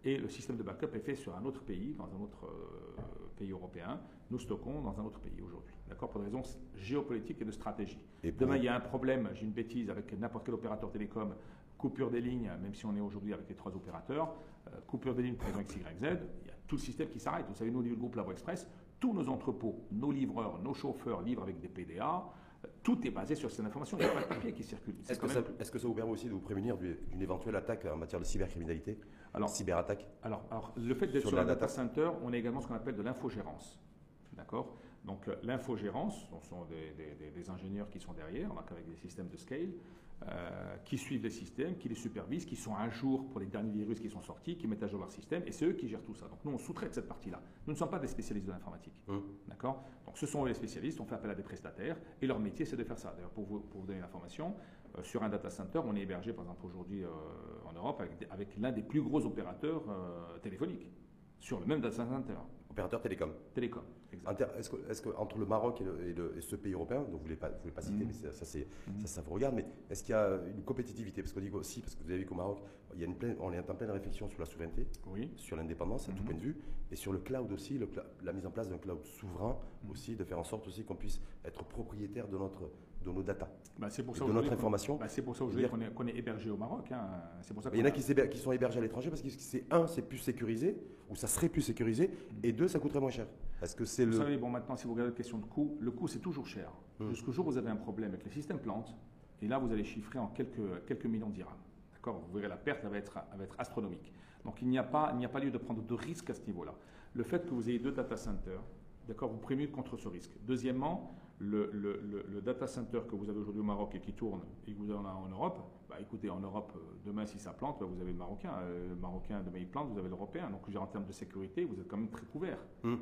Et le système de backup est fait sur un autre pays, dans un autre euh, pays européen. Nous stockons dans un autre pays aujourd'hui. D'accord? Pour des raisons géopolitiques et de stratégie. Et Demain, il y a un problème, j'ai une bêtise, avec n'importe quel opérateur télécom, coupure des lignes, même si on est aujourd'hui avec les trois opérateurs, euh, coupure des lignes pour X, Y, Z, il y a tout le système qui s'arrête. Vous savez, nous, au niveau du groupe Labo Express, tous nos entrepôts, nos livreurs, nos chauffeurs livrent avec des PDA. Tout est basé sur ces informations. Il n'y a pas de papier qui circule. Est-ce que, ça vous permet aussi de vous prémunir d'une éventuelle attaque en matière de cybercriminalité alors, Cyberattaque alors, alors, le fait d'être sur, un data center, on a également ce qu'on appelle de l'infogérance. D'accord? Donc, euh, l'infogérance, ce sont des, des, ingénieurs qui sont derrière, avec des systèmes de scale. Euh, qui suivent les systèmes, qui les supervisent, qui sont à jour pour les derniers virus qui sont sortis, qui mettent à jour leur système, et c'est eux qui gèrent tout ça. Donc nous, on sous-traite cette partie-là. Nous ne sommes pas des spécialistes de l'informatique. Hum. D'accord? Donc ce sont eux les spécialistes, on fait appel à des prestataires, et leur métier, c'est de faire ça. D'ailleurs, pour vous, pour vous donner l'information, euh, sur un data center, on est hébergé, par exemple, aujourd'hui euh, en Europe, avec, avec l'un des plus gros opérateurs téléphoniques, sur le même data center. Opérateur télécom. Télécom, Est-ce que, est qu'entre le Maroc et, ce pays européen, dont vous ne voulez pas, pas citer, mm. mais ça, mm. ça, ça, vous regarde, mais est-ce qu'il y a une compétitivité? Parce qu'on dit aussi, parce que vous avez vu qu'au Maroc, il y a une on est en pleine réflexion sur la souveraineté, oui. sur l'indépendance à tout mm-hmm. point de vue, et sur le cloud aussi, la mise en place d'un cloud souverain mm. aussi, de faire en sorte aussi qu'on puisse être propriétaire de notre de nos data, bah, c'est pour ça de notre information. Bah, c'est pour ça qu'on est, hébergé au Maroc. Hein. C'est pour ça il y en a qui, qui, sont hébergés à l'étranger parce que c'est un, c'est plus sécurisé, ou ça serait plus sécurisé, et deux, ça coûterait moins cher. Parce que c'est vous le. savez, bon, maintenant, si vous regardez la question de coût, le coût c'est toujours cher. Hum. Jusqu'au jour où vous avez un problème avec les systèmes plantes, et là vous allez chiffrer en quelques, quelques millions d'irhams. D'accord? Vous verrez la perte, elle va être, va être astronomique. Donc il n'y a pas, il n'y a pas lieu de prendre de risque à ce niveau-là. Le fait que vous ayez deux data centers, d'accord, vous prémunez contre ce risque. Deuxièmement, le, le, data center que vous avez aujourd'hui au Maroc et qui tourne et que vous avez en Europe, bah écoutez, en Europe, euh, demain si ça plante, bah, vous avez le Marocain. Euh, le Marocain, demain il plante, vous avez l'Européen. Donc en termes de sécurité, vous êtes quand même très couvert. Hum.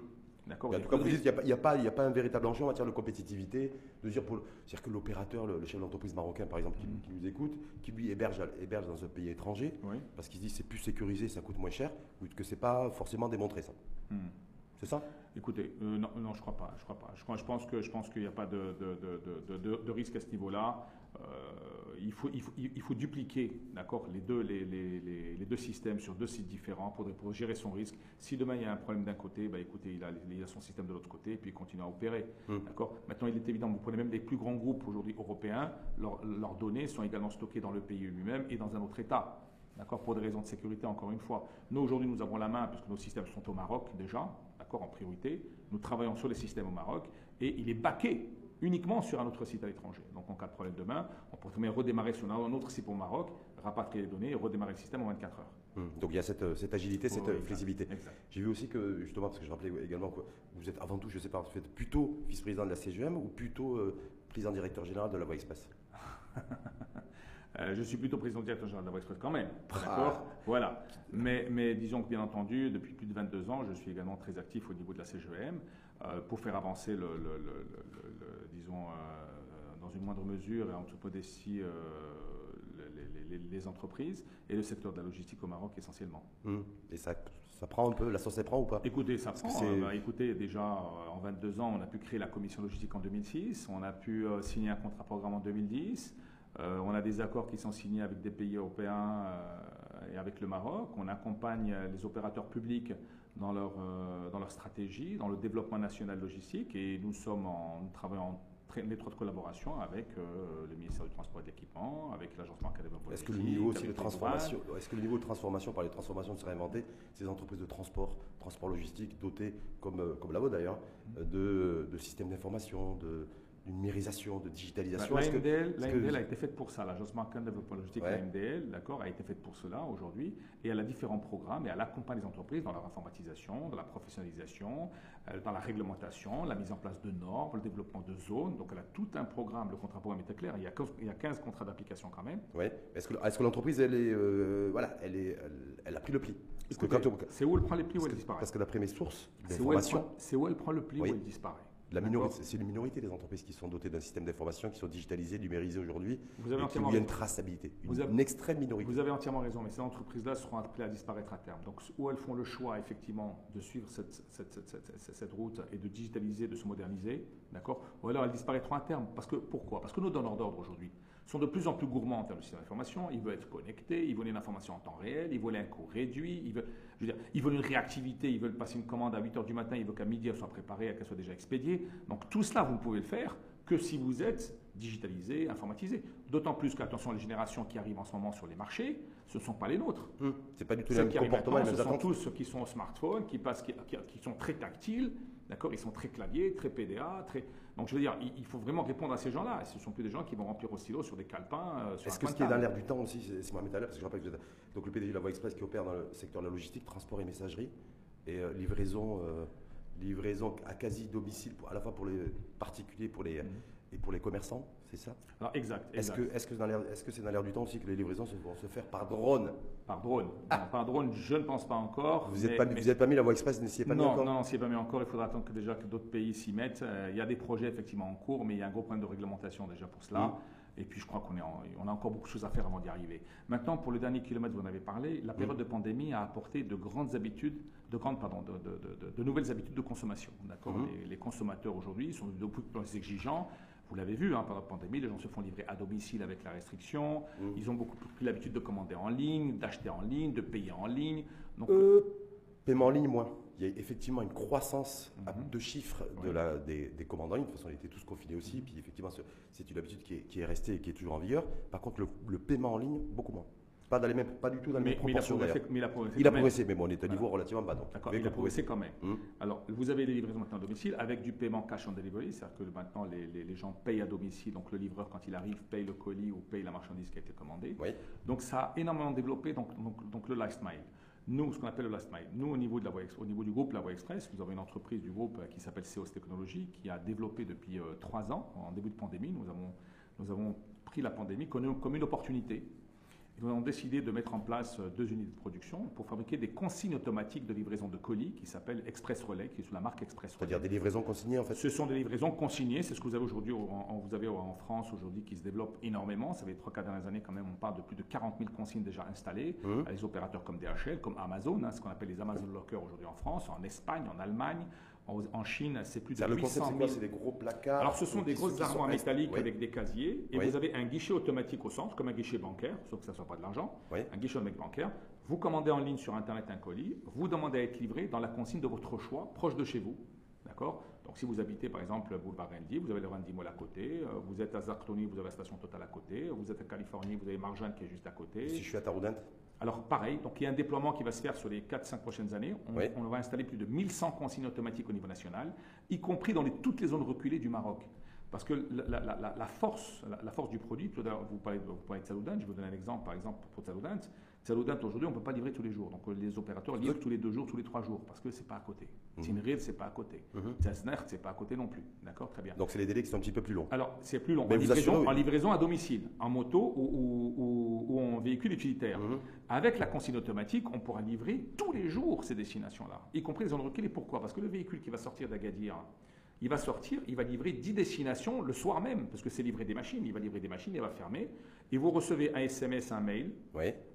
D'accord. En tout cas, vous dites qu'il n'y a, a, pas un véritable enjeu en matière de compétitivité, de dire pour, c'est-à-dire que l'opérateur, le, chef d'entreprise marocain par exemple, qui, hum. nous écoute, qui lui héberge, héberge dans un pays étranger, parce qu'il se dit c'est plus sécurisé, ça coûte moins cher, ou que c'est pas forcément démontré ça. Hum. C'est ça? Écoutez, euh, non, non, je crois pas. Je crois pas. Je, pense que je pense qu'il n'y a pas de, de, risque à ce niveau-là. Euh, il, faut, il, faut, il, faut, dupliquer, d'accord, les deux, les, les, les, deux systèmes sur deux sites différents pour, pour, gérer son risque. Si demain il y a un problème d'un côté, bah, écoutez, il a, il a son système de l'autre côté et puis il continue à opérer, hmm. d'accord? Maintenant, il est évident, vous prenez même les plus grands groupes aujourd'hui européens, leurs données sont également stockées dans le pays lui-même et dans un autre État. D'accord? Pour des raisons de sécurité, encore une fois. Nous, aujourd'hui, nous avons la main, puisque nos systèmes sont au Maroc déjà, d'accord, en priorité. Nous travaillons sur les systèmes au Maroc et il est baqué uniquement sur un autre site à l'étranger. Donc, en cas de problème demain, on peut très redémarrer sur un autre site au Maroc, rapatrier les données et redémarrer le système en 24 heures. Hum. Donc, il y a cette, cette agilité, cette flexibilité. J'ai vu aussi que, justement, parce que je rappelais également que vous êtes avant tout, je ne sais pas, vous êtes plutôt vice-président de la CGM ou plutôt euh, président directeur général de la Voie Express? Euh, je suis plutôt président directeur général de la Express quand même. Ah. D'accord Voilà. Mais, mais, disons que bien entendu, depuis plus de 22 ans, je suis également très actif au niveau de la CGM euh, pour faire avancer, le, disons, euh, dans une moindre mesure et en toute modestie, les, les, entreprises et le secteur de la logistique au Maroc essentiellement. Hum. Et ça, ça prend un peu, la sauce prend ou pas? Écoutez, ça prend. Bah, écoutez, déjà en 22 ans, on a pu créer la commission logistique en 2006, on a pu signer un contrat programme en 2010. Euh, on a des accords qui sont signés avec des pays européens euh, et avec le Maroc. On accompagne les opérateurs publics euh, dans leur, stratégie, dans le développement national logistique. Et nous, sommes en, nous travaillons une étroite collaboration avec le ministère du Transport et de l'Équipement, avec l'Agence bancaire de Est-ce que le niveau aussi de transformation, est-ce que le niveau de transformation par les transformations serait inventé ces entreprises de transport, transport logistique dotées comme comme la vôtre d'ailleurs mmh. de, de systèmes d'information, de numérisation, de digitalisation. L'AMDL a été faite pour ça. L'Agence bancaire de développement logistique, l'AMDL, d'accord, a été faite pour cela aujourd'hui. Et elle a différents programmes et elle accompagne les entreprises dans leur informatisation, dans la professionnalisation, euh, dans la réglementation, la mise en place de normes, le développement de zones. Donc elle a tout un programme. Le contrat programme était clair. Il y a, il y a 15 contrats d'application quand même. Oui. Est-ce que, est que l'entreprise, elle, est, euh, voilà, elle, est, elle, a pris le pli? C'est où elle prend les plis ou elle disparaît? Parce que d'après mes sources. C'est où elle prend le pli ou elle disparaît? C'est une minorité des entreprises qui sont dotées d'un système d'information, qui sont digitalisées, numérisées aujourd'hui, et qui ont une traçabilité. Une, extrême minorité. Vous avez entièrement raison, mais ces entreprises-là seront appelées à disparaître à terme. Donc, où elles font le choix, effectivement, de suivre cette, cette, route et de digitaliser, de se moderniser, d'accord? Ou alors elles disparaîtront à terme. Parce que, pourquoi? Parce que nos donneurs d'ordre aujourd'hui sont de plus en plus gourmands en termes de système d'information. Ils veulent être connectés, ils veulent une information en temps réel, ils veulent un coût réduit, ils veulent, je veux dire, ils veulent une réactivité, ils veulent passer une commande à 8 h du matin, ils veulent qu'à midi elle soit préparée, qu'elle soit déjà expédiée. Donc tout cela, vous ne pouvez le faire que si vous êtes digitalisé, informatisé. D'autant plus qu'attention, les générations qui arrivent en ce moment sur les marchés, ce ne sont pas les nôtres. Ce C'est pas du tout le même comportement, Ce sont tous ceux qui sont au smartphone, qui, passent, qui, qui sont très tactiles, d'accord Ils sont très claviers, très PDA, très... Donc je veux dire, il faut vraiment répondre à ces gens-là. Ce ne sont plus des gens qui vont remplir au stylo sur des calepins. Euh, Est-ce que ce qui est dans l'air du temps aussi, c'est moi parce que je rappelle que vous êtes donc le PDG de la Voie Express qui opère dans le secteur de la logistique, transport et messagerie, et euh, livraison, euh, livraison à quasi domicile, à la fois pour les particuliers pour les, mhm. et pour les commerçants, c'est ça? Alors exact. Est-ce que est-ce que c'est dans l'air du temps aussi que les livraisons vont se faire par drone? Par drone. Ah. par drone, je ne pense pas encore. Vous n'êtes pas, pas mis la Voie Express, n'y pas non, mis encore? Non, non, s'y est pas mis encore. Il faudra attendre que déjà que d'autres pays s'y mettent. Euh, il y a des projets effectivement en cours, mais il y a un gros problème de réglementation déjà pour cela. Et puis je crois qu'on on a encore beaucoup de choses à faire avant d'y arriver. Maintenant, pour le dernier kilomètre, vous en avez parlé, la période de pandémie a apporté de grandes habitudes, de grandes, pardon, de, nouvelles habitudes de consommation. D'accord. Mm. Les, consommateurs aujourd'hui sont de plus exigeants. Vous l'avez vu, hein, pendant la pandémie, les gens se font livrer à domicile avec la restriction. Mm. Ils ont beaucoup plus l'habitude de commander en ligne, d'acheter en ligne, de payer en ligne. Donc, euh, paiement en ligne, moins. Il y a effectivement une croissance à mm-hmm. deux chiffres de la, des, commandes en ligne. De toute façon, on était tous confinés aussi. Puis effectivement, c'est une habitude qui est, restée et qui est toujours en vigueur. Par contre, le paiement en ligne, beaucoup moins. Pas, dans les mêmes, pas du tout dans les mêmes proportions. Mais il a progressé. Il a progressé, mais bon, on est à niveau relativement bas. D'accord, il a progressé quand même. Hum. Alors, vous avez des livraisons maintenant à domicile avec du paiement cash on delivery, c'est-à-dire que maintenant les, les, gens payent à domicile, donc le livreur, quand il arrive, paye le colis ou paye la marchandise qui a été commandée. Oui. Donc, ça a énormément développé donc, donc, donc le last mile. Nous, ce qu'on appelle le last mile, nous, au niveau, de la voie, au niveau du groupe La Voie Express, nous avons une entreprise du groupe euh, qui s'appelle CEOS Technologies qui a développé depuis euh, trois ans, en début de pandémie, nous avons, nous avons pris la pandémie comme une opportunité nous avons décidé de mettre en place deux unités de production pour fabriquer des consignes automatiques de livraison de colis qui s'appellent Express Relais, qui est sous la marque Express Relais. C'est-à-dire des livraisons consignées en fait Ce sont des livraisons consignées, c'est ce que vous avez aujourd'hui en, vous avez en France aujourd'hui qui se développe énormément. Ça fait trois, quatre dernières années quand même, on parle de plus de 40 000 consignes déjà installées mmh. à des opérateurs comme DHL, comme Amazon, hein, ce qu'on appelle les Amazon Lockers aujourd'hui en France, en Espagne, en Allemagne, en Chine, c'est plus de 800 000. C'est des gros placards. Alors, ce sont des grosses armoires métalliques avec des casiers. Et vous avez un guichet automatique au centre, comme un guichet bancaire, sauf que ça ne soit pas de l'argent. Un guichet automatique bancaire. Vous commandez en ligne sur Internet un colis. Vous demandez à être livré dans la consigne de votre choix, proche de chez vous. D'accord? Donc, si vous habitez, par exemple, boulevard Randy, vous avez le Randy Mall à côté. Euh, vous êtes à Zartoni, vous avez la station Total à côté. Vous êtes à Californie, vous avez Marjan qui est juste à côté. si je suis à Taroudant alors pareil, donc il y a un déploiement qui va se faire sur les 4-5 prochaines années. On, va installer plus de 1100 consignes automatiques au niveau national, y compris dans toutes les zones reculées du Maroc. Parce que la, force, la, force du produit, vous parlez, vous parlez de Saloudan, je vais vous donner un exemple, par exemple, pour Saloudan. Saloudan, aujourd'hui, on ne peut pas livrer tous les jours. Donc les opérateurs livrent tous les deux jours, tous les trois jours, parce que ce n'est pas à côté. Mmh. Tinril, ce n'est pas à côté. Mmh. ce n'est pas à côté non plus. D'accord? Très bien. Donc c'est les délais qui sont un petit peu plus longs. Alors, c'est plus long. en, livraison, en, livraison, à domicile, en moto ou, ou, en véhicule utilitaire. Mmh. Avec la consigne automatique, on pourra livrer tous les jours ces destinations-là, y compris les zones reculées. Pourquoi? Parce que le véhicule qui va sortir d'Agadir, il va sortir, il va livrer 10 destinations le soir même, parce que c'est livrer des machines. Il va livrer des machines, il va fermer. Et vous recevez un SMS, un mail,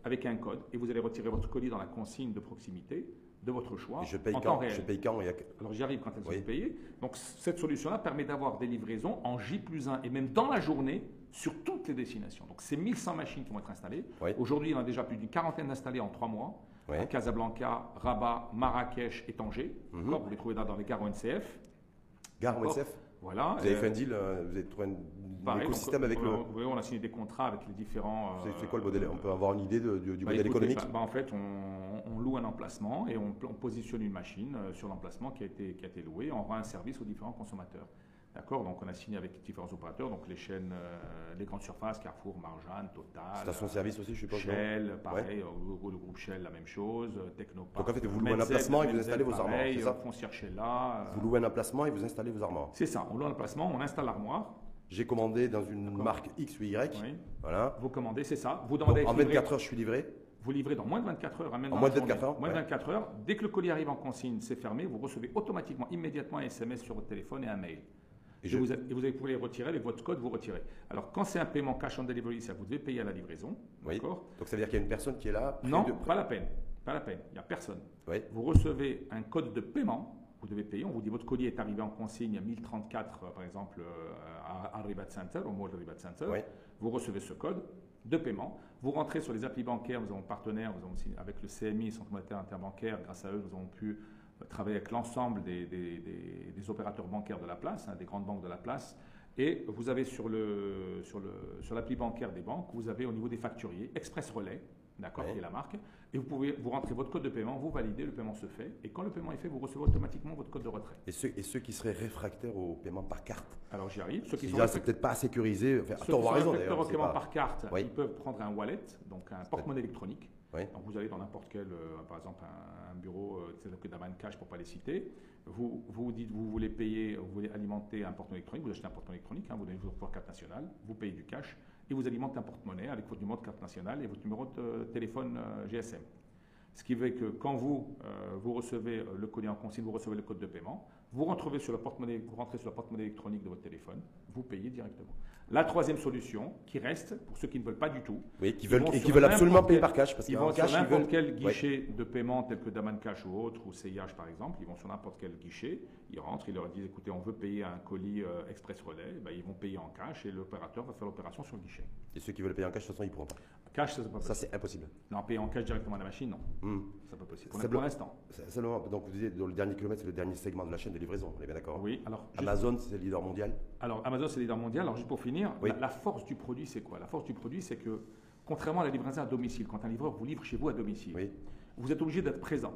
avec un code, et vous allez retirer votre colis dans la consigne de proximité de votre choix. je paye en quand, temps réel. Je paye quand Alors j'y arrive quand elles sont payées. Donc cette solution-là permet d'avoir des livraisons en J plus 1 et même dans la journée sur toutes les destinations. Donc c'est 1100 machines qui vont être installées. Aujourd'hui, il y en a déjà plus d'une quarantaine installées en trois mois. Casablanca, Rabat, Marrakech et Tanger. Mhm. Vous les trouvez dans, les gares ONCF. Gare ONCF Voilà. Vous avez fait un deal, vous avez trouvé un, écosystème avec le. Oui, on a signé des contrats avec les différents. c'est quoi le modèle? On peut avoir une idée du, bah, modèle économique? bah, En fait, on, loue un emplacement et on, positionne une machine sur l'emplacement qui, a été, qui a été loué. On rend un service aux différents consommateurs. D'accord Donc on a signé avec différents opérateurs, donc les chaînes, euh, les grandes surfaces, Carrefour, Marjan, Total. Station-service aussi, je suppose. Shell, pareil, le, groupe Shell, la même chose, Technopark. Donc en fait, vous louez un emplacement et vous installez vos armoires. c'est ça Foncière là. Vous louez un emplacement et vous installez vos armoires. C'est ça, on loue un emplacement, on installe l'armoire. J'ai commandé dans une marque X ou Y. Oui. Voilà. Vous commandez, c'est ça. Vous demandez en 24 heures, je suis livré. Vous livrez dans moins de 24 heures. en moins de 24 heures Moins de 24 heures. Dès que le colis arrive en consigne, c'est fermé. Vous recevez automatiquement, immédiatement un SMS sur votre téléphone et un mail. Et, vous, allez pouvoir les retirer avec votre code, vous retirez. Alors, quand c'est un paiement cash on delivery, ça vous devez payer à la livraison. Oui. Donc, ça veut dire qu'il y a une personne qui est là Non, pas la peine. Pas la peine. Il n'y a personne. Oui. Vous recevez un code de paiement. Vous devez payer. On vous dit votre colis est arrivé en consigne à 1034, euh, par exemple, euh, à, Ribat Center, au mall de Ribat Center. Oui. Vous recevez ce code de paiement. Vous rentrez sur les applis bancaires. Nous avons partenaire. Nous avons aussi, avec le CMI, Centre monétaire interbancaire. Grâce à eux, nous avons pu travailler avec l'ensemble des, des, opérateurs bancaires de la place, hein, des grandes banques de la place. Et vous avez sur l'appli sur le, sur bancaire des banques, vous avez au niveau des facturiers Express Relais, d'accord, qui est la marque, et vous pouvez vous rentrer votre code de paiement, vous validez, le paiement se fait, et quand le paiement est fait, vous recevez automatiquement votre code de retrait. Et ceux, et ceux qui seraient réfractaires au paiement par carte Alors j'y arrive. Ceux qui sont c'est peut-être pas sécurisé. Enfin, ceux qui sont réfractaires au paiement par carte, ils peuvent prendre un wallet, donc un porte-monnaie électronique. Donc vous allez dans n'importe quel, euh, par exemple, un, bureau euh, que Cash pour ne pas les citer. Vous vous dites vous voulez payer, vous voulez alimenter un porte-monnaie électronique, vous achetez un porte-monnaie électronique, hein, vous donnez votre carte nationale, vous payez du cash et vous alimentez un porte-monnaie avec votre numéro de carte nationale et votre numéro de euh, téléphone GSM. Ce qui fait que quand vous, vous recevez le colis en consigne, vous recevez le code de paiement, vous rentrez sur le porte-monnaie, vous rentrez sur la porte-monnaie électronique de votre téléphone, vous payez directement. La troisième solution, qui reste, pour ceux qui ne veulent pas du tout. Oui, qui veulent, et qui veulent absolument payer par cash. Parce ils vont sur n'importe quel guichet de paiement, tel que Daman Cash ou autre, ou CIH par exemple. Ils vont sur n'importe quel guichet, ils rentrent, ils leur disent écoutez, on veut payer un colis euh, express relais. Ben, ils vont payer en cash et l'opérateur va faire l'opération sur le guichet. Et ceux qui veulent payer en cash, de toute façon, ils ne pourront pas. Cash, ça, c'est pas Ça, c'est impossible. Non, payer en cash directement à la machine, non. Hmm. C'est pas possible. Pour, l'instant. Donc, vous disiez, dans le dernier kilomètre, c'est le dernier segment de la chaîne de livraison. On est bien d'accord Oui. Alors, Amazon, c'est le leader mondial Alors, Amazon, c'est le leader mondial. Alors, juste pour finir, la, force du produit, c'est quoi? La force du produit, c'est que, contrairement à la livraison à domicile, quand un livreur vous livre chez vous à domicile, vous êtes obligé d'être présent.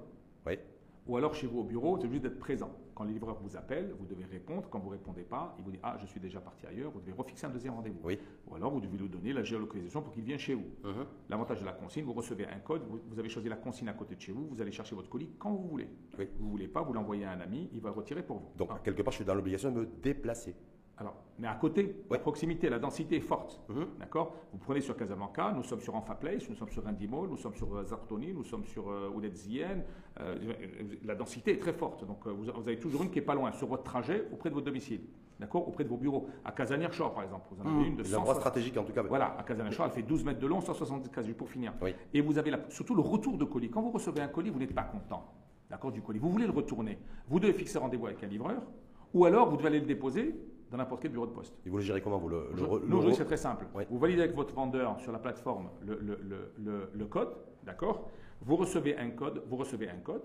Ou alors chez vous au bureau, vous êtes obligé d'être présent. Quand le livreur vous appelle, vous devez répondre. Quand vous ne répondez pas, il vous dit Ah, je suis déjà parti ailleurs. Vous devez refixer un deuxième rendez-vous. Oui. Ou alors vous devez lui donner la géolocalisation pour qu'il vienne chez vous. Uh-huh. L'avantage de la consigne, vous recevez un code, vous, avez choisi la consigne à côté de chez vous, vous allez chercher votre colis quand vous voulez. Oui. Vous ne voulez pas, vous l'envoyez à un ami, il va le retirer pour vous. Donc, ah. quelque part, je suis dans l'obligation de me déplacer. Alors, mais à côté, la proximité, la densité est forte. Mhm. D'accord? Vous prenez sur Casablanca, nous sommes sur Anfa Place, nous sommes sur Indimo, nous sommes sur euh, Zartoni, nous sommes sur euh. Euh, la densité est très forte. Donc, vous, avez toujours une qui est pas loin, sur votre trajet, auprès de votre domicile. D'accord? Auprès de vos bureaux. À Casanir-Shore, par exemple. Vous en avez mhm. une de 100. stratégique, en tout cas. Voilà, à Casanir-Shore, elle fait 12 mètres de long, 170 cases pour finir. Et vous avez surtout le retour de colis. Quand vous recevez un colis, vous n'êtes pas content. D'accord? Du colis. Vous voulez le retourner. Vous devez fixer rendez-vous avec un livreur. Ou alors, vous devez aller le déposer dans n'importe quel bureau de poste. Et vous le gérez comment vous le, le, c'est très simple. Vous validez avec votre vendeur sur la plateforme le, code, d'accord? Vous recevez un code, vous recevez un code,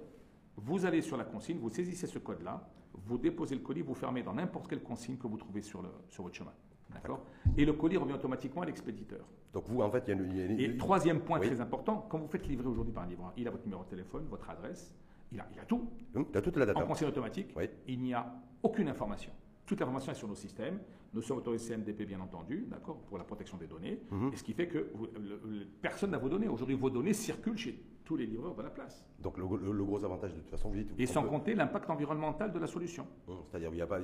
vous allez sur la consigne, vous saisissez ce code-là, vous déposez le colis, vous fermez dans n'importe quelle consigne que vous trouvez sur, le, sur votre chemin. D'accord? Et le colis revient automatiquement à l'expéditeur. Donc vous, en fait, il y a une... Et troisième point très important, quand vous faites livrer aujourd'hui par un livreur, il a votre numéro de téléphone, votre adresse, il a, il a tout. il a toute la data. En consigne automatique, il n'y a aucune information. Toute l'information est sur nos systèmes. Nous sommes autorisés CNDP, bien entendu, d'accord, pour la protection des données. Mhm. Et ce qui fait que personne n'a vos données. Aujourd'hui, vos données circulent chez tous les livreurs de la place. Donc le, gros avantage, de toute façon, vous dites. Et sans compter l'impact environnemental de la solution. C'est-à-dire, il n'y a pas.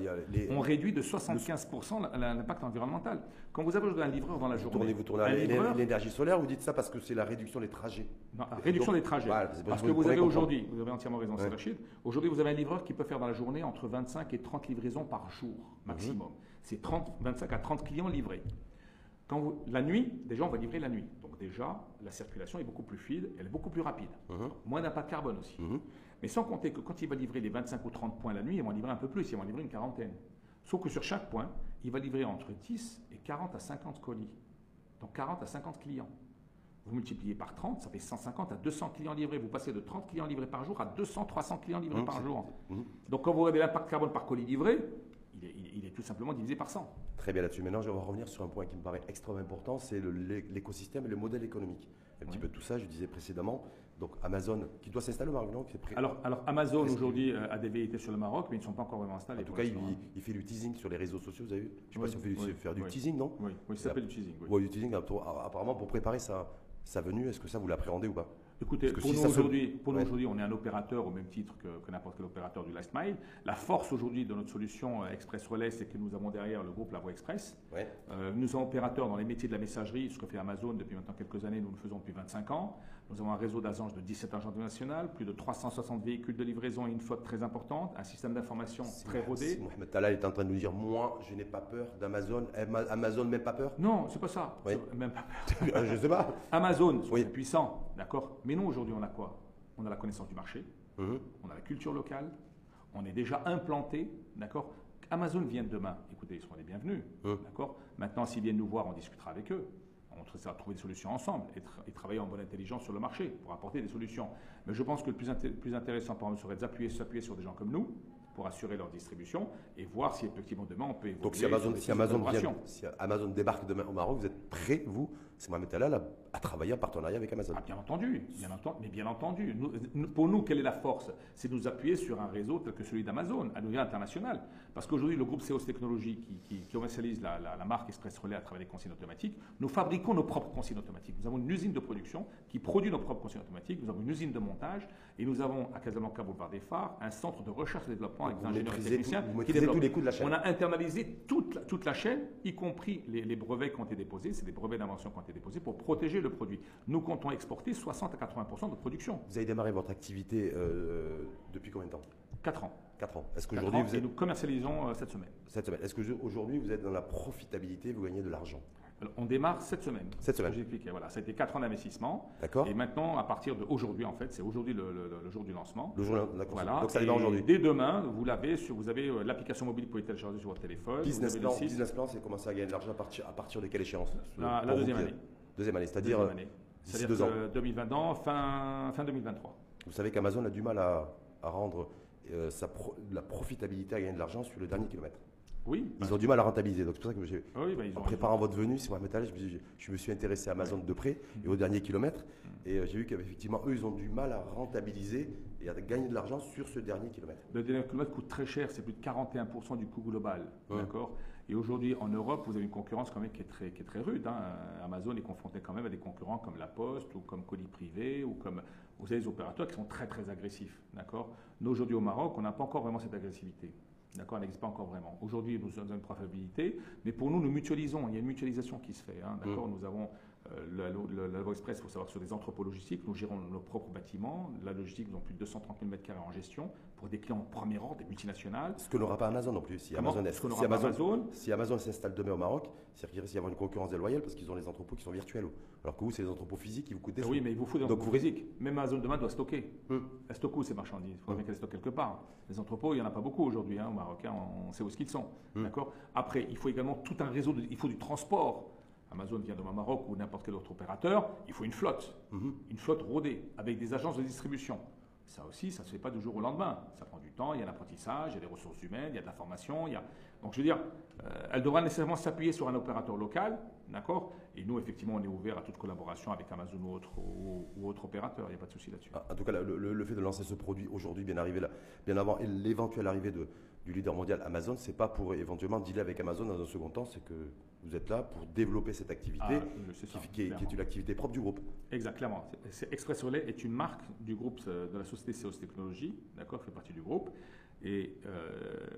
On réduit de 75% l'impact environnemental. Quand vous avez un livreur dans la journée. Vous tournez, l'énergie solaire, vous dites ça parce que c'est la réduction des trajets. Non, la réduction des trajets. parce que vous avez aujourd'hui, vous avez entièrement raison, ouais. Rachid, aujourd'hui, vous avez un livreur qui peut faire dans la journée entre 25 et 30 livraisons par jour, maximum. Mhm. C'est 25 à 30 clients livrés. Quand vous, la nuit, déjà, on va livrer la nuit. Donc déjà, la circulation est beaucoup plus fluide, elle est beaucoup plus rapide. Mhm. Moins d'impact carbone aussi. Mhm. Mais sans compter que quand il va livrer les 25 ou 30 points la nuit, il va en livrer un peu plus, il va en livrer une quarantaine. Sauf que sur chaque point, il va livrer entre 10 et 40 à 50 colis. Donc 40 à 50 clients. Vous multipliez par 30, ça fait 150 à 200 clients livrés. Vous passez de 30 clients livrés par jour à 200, 300 clients livrés mhm. par jour. Donc quand vous regardez l'impact carbone par colis livré, il est, tout simplement divisé par 100. Très bien là-dessus. Maintenant, je vais revenir sur un point qui me paraît extrêmement important, c'est l'écosystème et le modèle économique. Un petit peu tout ça, je disais précédemment. Donc Amazon, qui doit s'installer au Maroc, non alors, alors Amazon aujourd'hui euh, a des velléités sur le Maroc, mais ils ne sont pas encore vraiment installés. En tout cas, il, fait du teasing sur les réseaux sociaux, vous avez vu Je ne sais pas si on fait faire du teasing, non Oui, ça s'appelle du teasing. Oui, du teasing, apparemment pour préparer sa, sa venue, est-ce que ça vous l'appréhendez ou pas Écoutez, pour, nous aujourd'hui, aujourd'hui, on est un opérateur au même titre que, n'importe quel opérateur du last mile. La force aujourd'hui de notre solution euh, Express Relais, c'est que nous avons derrière le groupe La Voie Express. Euh, nous sommes opérateurs dans les métiers de la messagerie, ce que fait Amazon depuis maintenant quelques années, nous le faisons depuis 25 ans. Nous avons un réseau d'agences de 17 agences nationales, plus de 360 véhicules de livraison et une flotte très importante, un système d'information très rodé. Mohamed Talal est en train de nous dire Moi, je n'ai pas peur d'Amazon. Amazon, même pas peur? Non, c'est pas ça. Même pas peur. je sais pas. Amazon, c'est puissant, d'accord Mais nous, aujourd'hui, on a quoi? On a la connaissance du marché, mhm. on a la culture locale, on est déjà implanté, d'accord? Amazon vient demain. Écoutez, ils seront les bienvenus, mhm. d'accord? Maintenant, s'ils viennent nous voir, on discutera avec eux on va trouver des solutions ensemble et, travailler en bonne intelligence sur le marché pour apporter des solutions. Mais je pense que le plus, plus intéressant pour nous serait de s'appuyer sur des gens comme nous pour assurer leur distribution et voir si effectivement demain on peut évoluer. Donc si Amazon, si Amazon, si Amazon débarque demain au Maroc, vous êtes prêt, vous, c'est Mohamed Talal, à, travailler en partenariat avec Amazon ah, Bien entendu, bien entendu, mais bien entendu. pour nous, quelle est la force? C'est de nous appuyer sur un réseau tel que celui d'Amazon, à niveau international. Parce qu'aujourd'hui, le groupe CEOS Technologies, qui, commercialise la, marque Express Relais à travers les consignes automatiques, nous fabriquons nos propres consignes automatiques. Nous avons une usine de production qui produit nos propres consignes automatiques, nous avons une usine de montage, et nous avons à Casablanca, boulevard des Phares, un centre de recherche et développement avec des ingénieurs et techniciens qui développent. tous les coûts de la chaîne. On a internalisé toute, toute la chaîne, y compris les, les brevets qui ont été déposés, c'est des brevets d'invention qui ont été pour protéger le produit. Nous comptons exporter 60 à 80% de production. Vous avez démarré votre activité euh, depuis combien de temps? 4 ans. 4 ans. Est-ce qu'aujourd'hui vous êtes... nous commercialisons euh, cette semaine. Cette semaine. Est-ce qu'aujourd'hui vous êtes dans la profitabilité, vous gagnez de l'argent? On démarre cette semaine. Cette semaine. Voilà, ça a été 4 ans d'investissement. D'accord. Et maintenant, à partir d'aujourd'hui, en fait, c'est aujourd'hui le, jour du lancement. Le jour, d'accord. Voilà. Donc ça démarre aujourd'hui. Dès demain, vous l'avez, vous avez euh, l'application mobile pour télécharger sur votre téléphone. Business plan, business plan, c'est commencer à gagner de l'argent à partir, à partir de quelle échéance? La, deuxième année. Deuxième année, c'est-à-dire c'est-à-dire deux ans. 2020, fin, fin 2023. Vous savez qu'Amazon a du mal à, rendre euh, sa la profitabilité à gagner de l'argent sur le dernier kilomètre. Oui. Ils ont du mal à rentabiliser. Donc c'est pour ça que ah oui, bah, en préparant votre venue, si moi métal, je, je, me suis intéressé à Amazon de près et au dernier kilomètre. Mm. Et euh, j'ai vu qu'effectivement, eux, ils ont du mal à rentabiliser et à gagner de l'argent sur ce dernier kilomètre. Le dernier kilomètre coûte très cher, c'est plus de 41% du coût global. D'accord? Et aujourd'hui, en Europe, vous avez une concurrence quand même qui est très, qui est très rude. Hein. Amazon est confronté quand même à des concurrents comme La Poste ou comme Colis Privé ou comme vous avez des opérateurs qui sont très très agressifs. D'accord? Nous aujourd'hui au Maroc, on n'a pas encore vraiment cette agressivité. D'accord, elle n'existe pas encore vraiment. Aujourd'hui, nous avons une profitabilité, mais pour nous, nous mutualisons. Il y a une mutualisation qui se fait. Hein, d'accord, mmh. nous avons euh, la, Voie Express, il faut savoir, sur des entrepôts logistiques, nous gérons nos propres bâtiments. La logistique, nous avons plus de 230 000 m2 en gestion pour des clients en premier ordre, des multinationales. Ce que n'aura pas Amazon non plus. Si Amazon, si Amazon, si Amazon s'installe demain au Maroc, c'est-à-dire qu'il y avoir une concurrence déloyale parce qu'ils ont les entrepôts qui sont virtuels. Alors que vous, c'est des entrepôts physiques qui vous coûtent des Oui, mais il vous faut des entrepôts physiques. Même Amazon demain doit stocker. Hum. Elle stocke où ces marchandises Il faudrait bien qu'elle stocke quelque part. Les entrepôts, il n'y en a pas beaucoup aujourd'hui hein, au Maroc. Hein. on sait où ce qu'ils sont. Hum. D'accord? Après, il faut également tout un réseau, il faut du transport. Amazon vient de Maroc ou n'importe quel autre opérateur, il faut une flotte, mhm. une flotte rodée, avec des agences de distribution. Ça aussi, ça ne se fait pas du jour au lendemain. Ça prend du temps, il y a l'apprentissage, il y a des ressources humaines, il y a de la formation. Il y a... Donc je veux dire, euh, elle devra nécessairement s'appuyer sur un opérateur local, d'accord? Et nous, effectivement, on est ouvert à toute collaboration avec Amazon ou autre, ou, autre opérateur, il n'y a pas de souci là-dessus. Ah, en tout cas, le, fait de lancer ce produit aujourd'hui, bien, arrivé là, bien avant l'éventuelle arrivée de, du leader mondial Amazon, c'est pas pour éventuellement dealer avec Amazon dans un second temps, c'est que vous êtes là pour développer cette activité ah, qui, est, une activité propre du groupe. Exactement. Express Relais est une marque du groupe euh, de la société Seos Technologies, d'accord, fait partie du groupe. Et euh,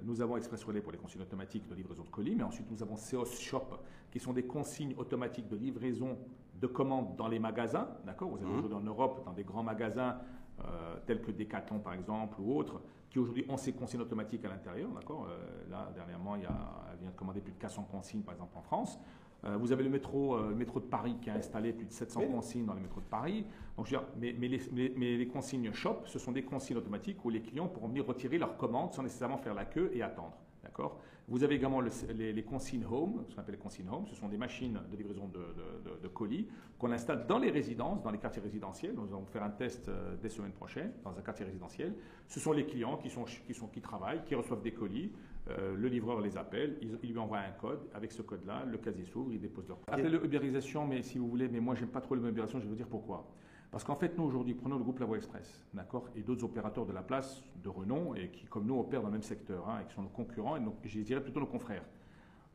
nous avons Express Relais pour les consignes automatiques de livraison de colis, mais ensuite nous avons Seos Shop, qui sont des consignes automatiques de livraison de commandes dans les magasins, d'accord. Vous avez mmh. aujourd'hui en Europe, dans des grands magasins euh, tels que Decathlon par exemple ou autres, qui aujourd'hui ont ces consignes automatiques à l'intérieur. D'accord euh, là, dernièrement, il y a, elle vient de commander plus de 400 consignes, par exemple, en France. Euh, vous avez le métro, le métro de Paris qui a installé plus de 700 consignes dans le métro de Paris. Donc, je veux dire, mais, mais, les, mais, les, consignes shop, ce sont des consignes automatiques où les clients pourront venir retirer leurs commandes sans nécessairement faire la queue et attendre. D'accord Vous avez également les, consignes home, ce qu'on appelle les consignes home. Ce sont des machines de livraison de, colis qu'on installe dans les résidences, dans les quartiers résidentiels. Nous allons faire un test euh, dès semaine prochaine dans un quartier résidentiel. Ce sont les clients qui, sont, qui, sont, qui travaillent, qui reçoivent des colis. Euh, le livreur les appelle, il, lui envoie un code. Avec ce code-là, le casier s'ouvre, il dépose leur Appelez-le ubérisation, mais si vous voulez, mais moi j'aime pas trop l'ubérisation, je vais vous dire pourquoi. Parce qu'en fait, nous aujourd'hui, prenons le groupe La Voie Express, d'accord, et d'autres opérateurs de la place de renom et qui, comme nous, opèrent dans le même secteur, hein, et qui sont nos concurrents, et donc, je dirais plutôt nos confrères.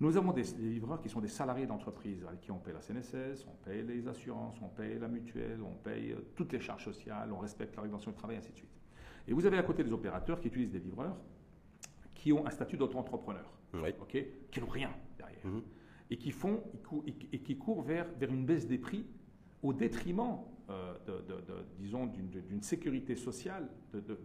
Nous avons des, livreurs qui sont des salariés d'entreprise, avec qui on paye la CNSS, on paye les assurances, on paye la mutuelle, on paye euh, toutes les charges sociales, on respecte la réglementation du travail, ainsi de suite. Et vous avez à côté des opérateurs qui utilisent des livreurs qui ont un statut d'auto-entrepreneur, qui n'ont rien derrière, mhm. et qui font et qui courent vers, vers une baisse des prix au détriment euh, de, disons, d'une sécurité sociale de,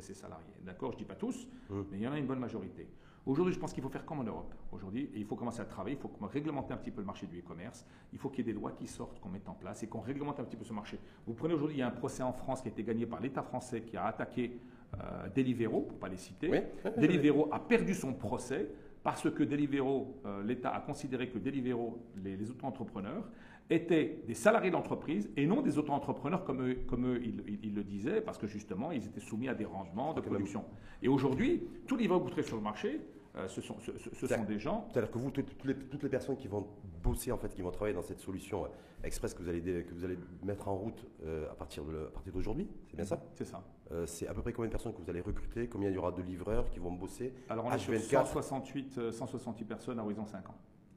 ces, salariés. D'accord Je ne dis pas tous, mmh. mais il y en a une bonne majorité. Aujourd'hui, je pense qu'il faut faire comme en Europe. Aujourd'hui, il faut commencer à travailler, il faut réglementer un petit peu le marché du e-commerce, il faut qu'il y ait des lois qui sortent, qu'on mette en place et qu'on réglemente un petit peu ce marché. Vous prenez aujourd'hui, il y a un procès en France qui a été gagné par l'État français qui a attaqué euh, Deliveroo, pour ne pas les citer. Deliveroo a perdu son procès parce que Deliveroo, euh, l'État a considéré que Deliveroo, les, les auto-entrepreneurs, étaient des salariés d'entreprise et non des auto-entrepreneurs comme eux, comme eux ils, le disaient, parce que justement, ils étaient soumis à des rangements de production. Et aujourd'hui, tous les vins sur le marché, euh, ce sont, ce, sont des gens. C'est-à-dire que vous, toutes les, toutes les, personnes qui vont bosser, en fait, qui vont travailler dans cette solution euh, express que vous allez, que vous allez mettre en route euh, à partir d'aujourd'hui, c'est bien ça? C'est ça. c'est à peu près combien de personnes que vous allez recruter? Combien il y aura de livreurs qui vont bosser? Alors on est sur 168, 168 personnes à horizon 5 ans.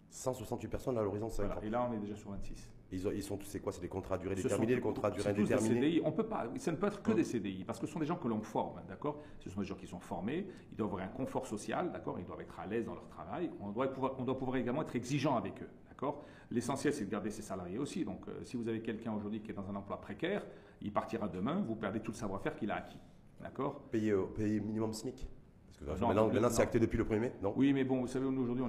168 personnes à l'horizon 5 Et là, on est déjà sur 26. Ils, ils sont, c'est quoi C'est des contrats à durée déterminée, des contrats à durée indéterminée CDI. On peut pas, ça ne peut être que des CDI, parce que ce sont des gens que l'on forme, d'accord? Ce sont des gens qui sont formés, ils doivent avoir un confort social, d'accord? Ils doivent être à l'aise dans leur travail. On doit pouvoir, on doit pouvoir également être exigeant avec eux, d'accord? L'essentiel, c'est de garder ses salariés aussi. Donc, euh, si vous avez quelqu'un aujourd'hui qui est dans un emploi précaire, il partira demain, vous perdez tout le savoir-faire qu'il a acquis, d'accord? Payer, payer minimum SMIC maintenant, c'est acté depuis le 1er mai, non? Oui, mais bon, vous savez, aujourd'hui,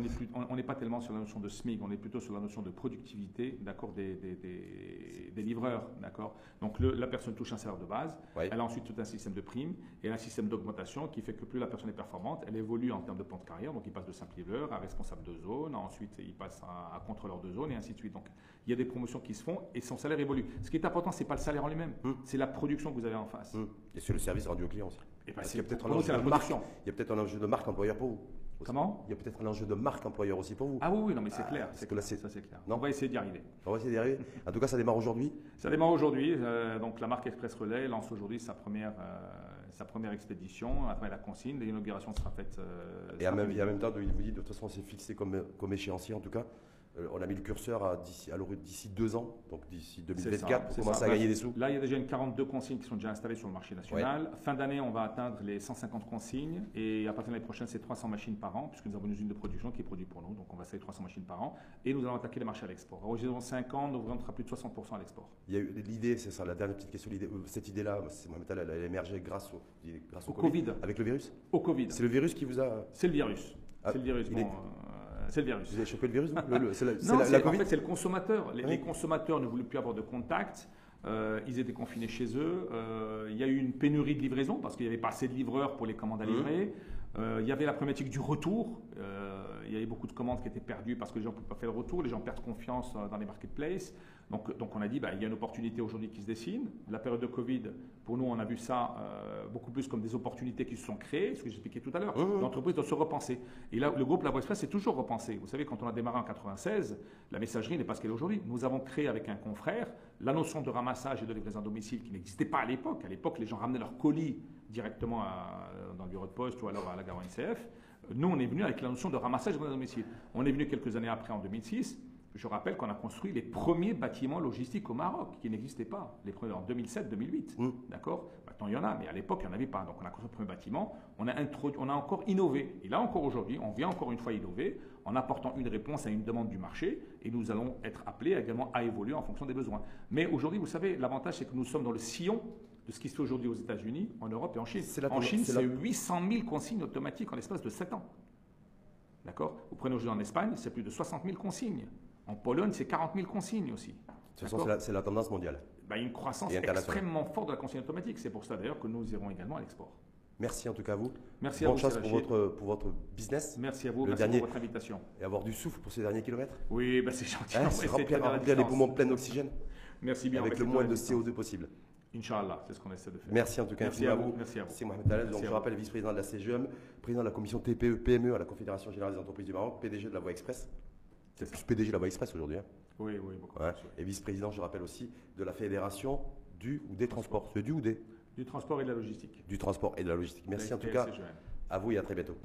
on n'est pas tellement sur la notion de SMIC, on est plutôt sur la notion de productivité, d'accord, des, des, livreurs, d'accord? Donc, la personne touche un salaire de base, elle a ensuite tout un système de primes et un système d'augmentation qui fait que plus la personne est performante, elle évolue en termes de plan de carrière, donc il passe de simple livreur à responsable de zone, ensuite il passe à, contrôleur de zone et ainsi de suite. Donc, il y a des promotions qui se font et son salaire évolue. Ce qui est important, c'est pas le salaire en lui-même, hum. c'est la production que vous avez en face. Hum. Et sur le service rendu au client aussi. Et ben, il y a peut-être un enjeu de marque. Il y a peut-être un enjeu de marque employeur pour vous. Comment? Il y a peut-être un enjeu de marque employeur aussi pour vous. Ah oui, oui non, mais c'est ah, clair. C'est que ça, c'est clair. Non on va essayer d'y arriver. On va essayer d'y arriver. En tout cas, ça démarre aujourd'hui. Ça démarre aujourd'hui. Euh, donc, la marque Express Relais lance aujourd'hui sa première, euh, sa première expédition. Après la consigne, l'inauguration sera faite. Euh, et, en même, même temps, il vous dit de toute façon, c'est fixé comme, comme échéancier en tout cas. Euh, on a mis le curseur d'ici deux ans, donc d'ici 2024, pour commencer à gagner des sous. Là, il y a déjà une 42 consignes qui sont déjà installées sur le marché national. Fin d'année, on va atteindre les 150 consignes et à partir de l'année prochaine, c'est 300 machines par an, puisque nous avons une usine de production qui produit pour nous, donc on va installer 300 machines par an et nous allons attaquer les marchés à l'export. Horizon 5 ans, nous ouvrons plus de 60% à l'export. Il y a eu l'idée, c'est ça, la dernière petite question, euh, cette idée-là, elle, a émergé grâce au, grâce au, Covid. Avec le virus Au Covid. C'est le virus qui vous a. C'est le virus. Ah, c'est le virus. Euh, c'est le virus. Vous avez chopé le virus Non, en fait, c'est le consommateur. Les, consommateurs ne voulaient plus avoir de contact. Euh, ils étaient confinés chez eux. Euh, il y a eu une pénurie de livraison parce qu'il n'y avait pas assez de livreurs pour les commandes à mmh. livrer. Euh, il y avait la problématique du retour. il y avait beaucoup de commandes qui étaient perdues parce que les gens ne pouvaient pas faire le retour. Les gens perdent confiance dans les marketplaces. Donc, donc on a dit, bah, il y a une opportunité aujourd'hui qui se dessine. La période de Covid, pour nous, on a vu ça euh, beaucoup plus comme des opportunités qui se sont créées, ce que j'expliquais tout à l'heure. L'entreprise doit se repenser. Et là, le groupe La Voie Express s'est toujours repensé. Vous savez, quand on a démarré en 96, la messagerie n'est pas ce qu'elle est aujourd'hui. Nous avons créé avec un confrère la notion de ramassage et de livraison à domicile qui n'existait pas à l'époque. À l'époque, les gens ramenaient leurs colis directement dans le bureau de poste ou alors à la gare NCF. Nous, on est venu avec la notion de ramassage et de livraison à domicile. On est venu quelques années après, en 2006, je rappelle qu'on a construit les premiers bâtiments logistiques au Maroc, qui n'existaient pas, les premiers en 2007-2008. Mm. D'accord? Maintenant, il y en a, mais à l'époque, il n'y en avait pas. Donc, on a construit le premier bâtiment, on a, on a encore innové. Et là, encore aujourd'hui, on vient encore une fois innover en apportant une réponse à une demande du marché, et nous allons être appelés également à évoluer en fonction des besoins. Mais aujourd'hui, vous savez, l'avantage, c'est que nous sommes dans le sillon de ce qui se fait aujourd'hui aux États-Unis, en Europe et en Chine. En Chine, c'est 800 000 consignes automatiques en l'espace de 7 ans. D'accord? Vous prenez aujourd'hui en Espagne, c'est plus de 60 000 consignes. En Pologne, c'est 40 000 consignes aussi. C'est la, tendance mondiale. Bah, une croissance extrêmement forte de la consigne automatique. C'est pour ça d'ailleurs que nous irons également à l'export. Merci en tout cas à vous. Merci Bonne à vous. chance pour votre, pour votre business. Merci à vous. Le merci dernier- pour votre invitation. Et avoir du souffle pour ces derniers kilomètres. Oui, bah, c'est gentil. Hein, c'est de remplir, remplir les poumons pleins d'oxygène Merci bien. avec le moins de la distance. CO2 possible. Inch'Allah, c'est ce qu'on essaie de faire. Merci en tout cas Merci à vous. Merci à vous. C'est Mohamed donc à je rappelle vice-président de la CGM, président de la commission TPE PME à la Confédération Générale des Entreprises du Maroc, PDG de la Voie Express. C'est ça. Plus PDG Voie Express aujourd'hui. hein. Oui, oui, beaucoup. Ouais. Et vice-président, je rappelle aussi, de la Fédération du ou des transports. C'est du ou des Du transport et de la logistique. Du transport et de la logistique. Merci en tout cas à vous et à très bientôt.